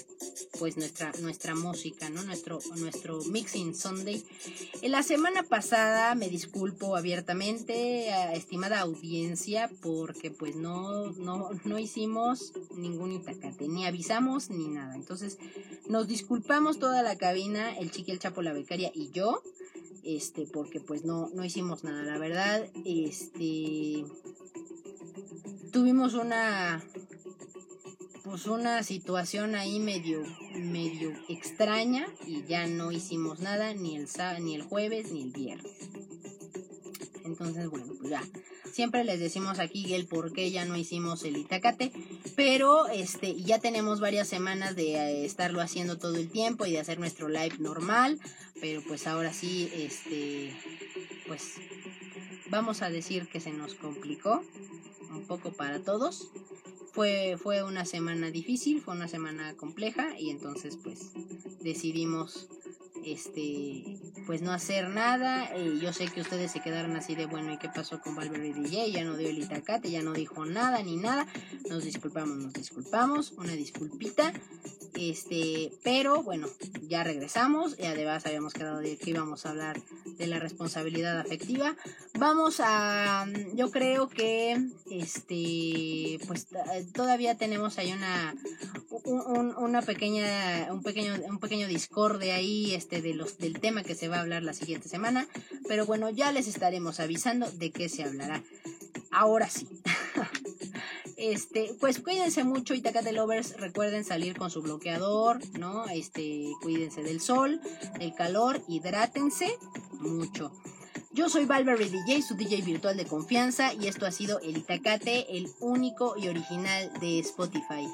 pues nuestra, nuestra música, ¿no? Nuestro, nuestro Mixing Sunday. En la semana pasada me disculpo abiertamente, estimada audiencia, porque pues no, no, no hicimos ningún itacate, ni avisamos ni nada. Entonces, nos disculpamos toda la cabina, el chiqui, el chapo, la becaria y yo, este, porque pues no, no hicimos nada. La verdad, este tuvimos una pues una situación ahí medio medio extraña y ya no hicimos nada ni el ni el jueves ni el viernes. Entonces, bueno, pues ya. Siempre les decimos aquí el por qué ya no hicimos el Itacate, pero este ya tenemos varias semanas de eh, estarlo haciendo todo el tiempo y de hacer nuestro live normal, pero pues ahora sí este pues vamos a decir que se nos complicó un poco para todos. Fue, fue una semana difícil, fue una semana compleja y entonces pues decidimos este pues no hacer nada. Eh, yo sé que ustedes se quedaron así de bueno, ¿y qué pasó con Valverde DJ? Ya no dio el itacate, ya no dijo nada ni nada. Nos disculpamos, nos disculpamos, una disculpita. Este, pero bueno, ya regresamos y además habíamos quedado de que íbamos a hablar de la responsabilidad afectiva. Vamos a, yo creo que, este, pues todavía tenemos ahí una, una pequeña, un pequeño, un pequeño discorde ahí, este, del tema que se va a hablar la siguiente semana. Pero bueno, ya les estaremos avisando de qué se hablará. Ahora sí. Este, pues cuídense mucho, Itacate Lovers. Recuerden salir con su bloqueador, ¿no? Este, cuídense del sol, del calor, hidrátense mucho. Yo soy Valverde DJ, su DJ virtual de confianza, y esto ha sido el Itacate, el único y original de Spotify.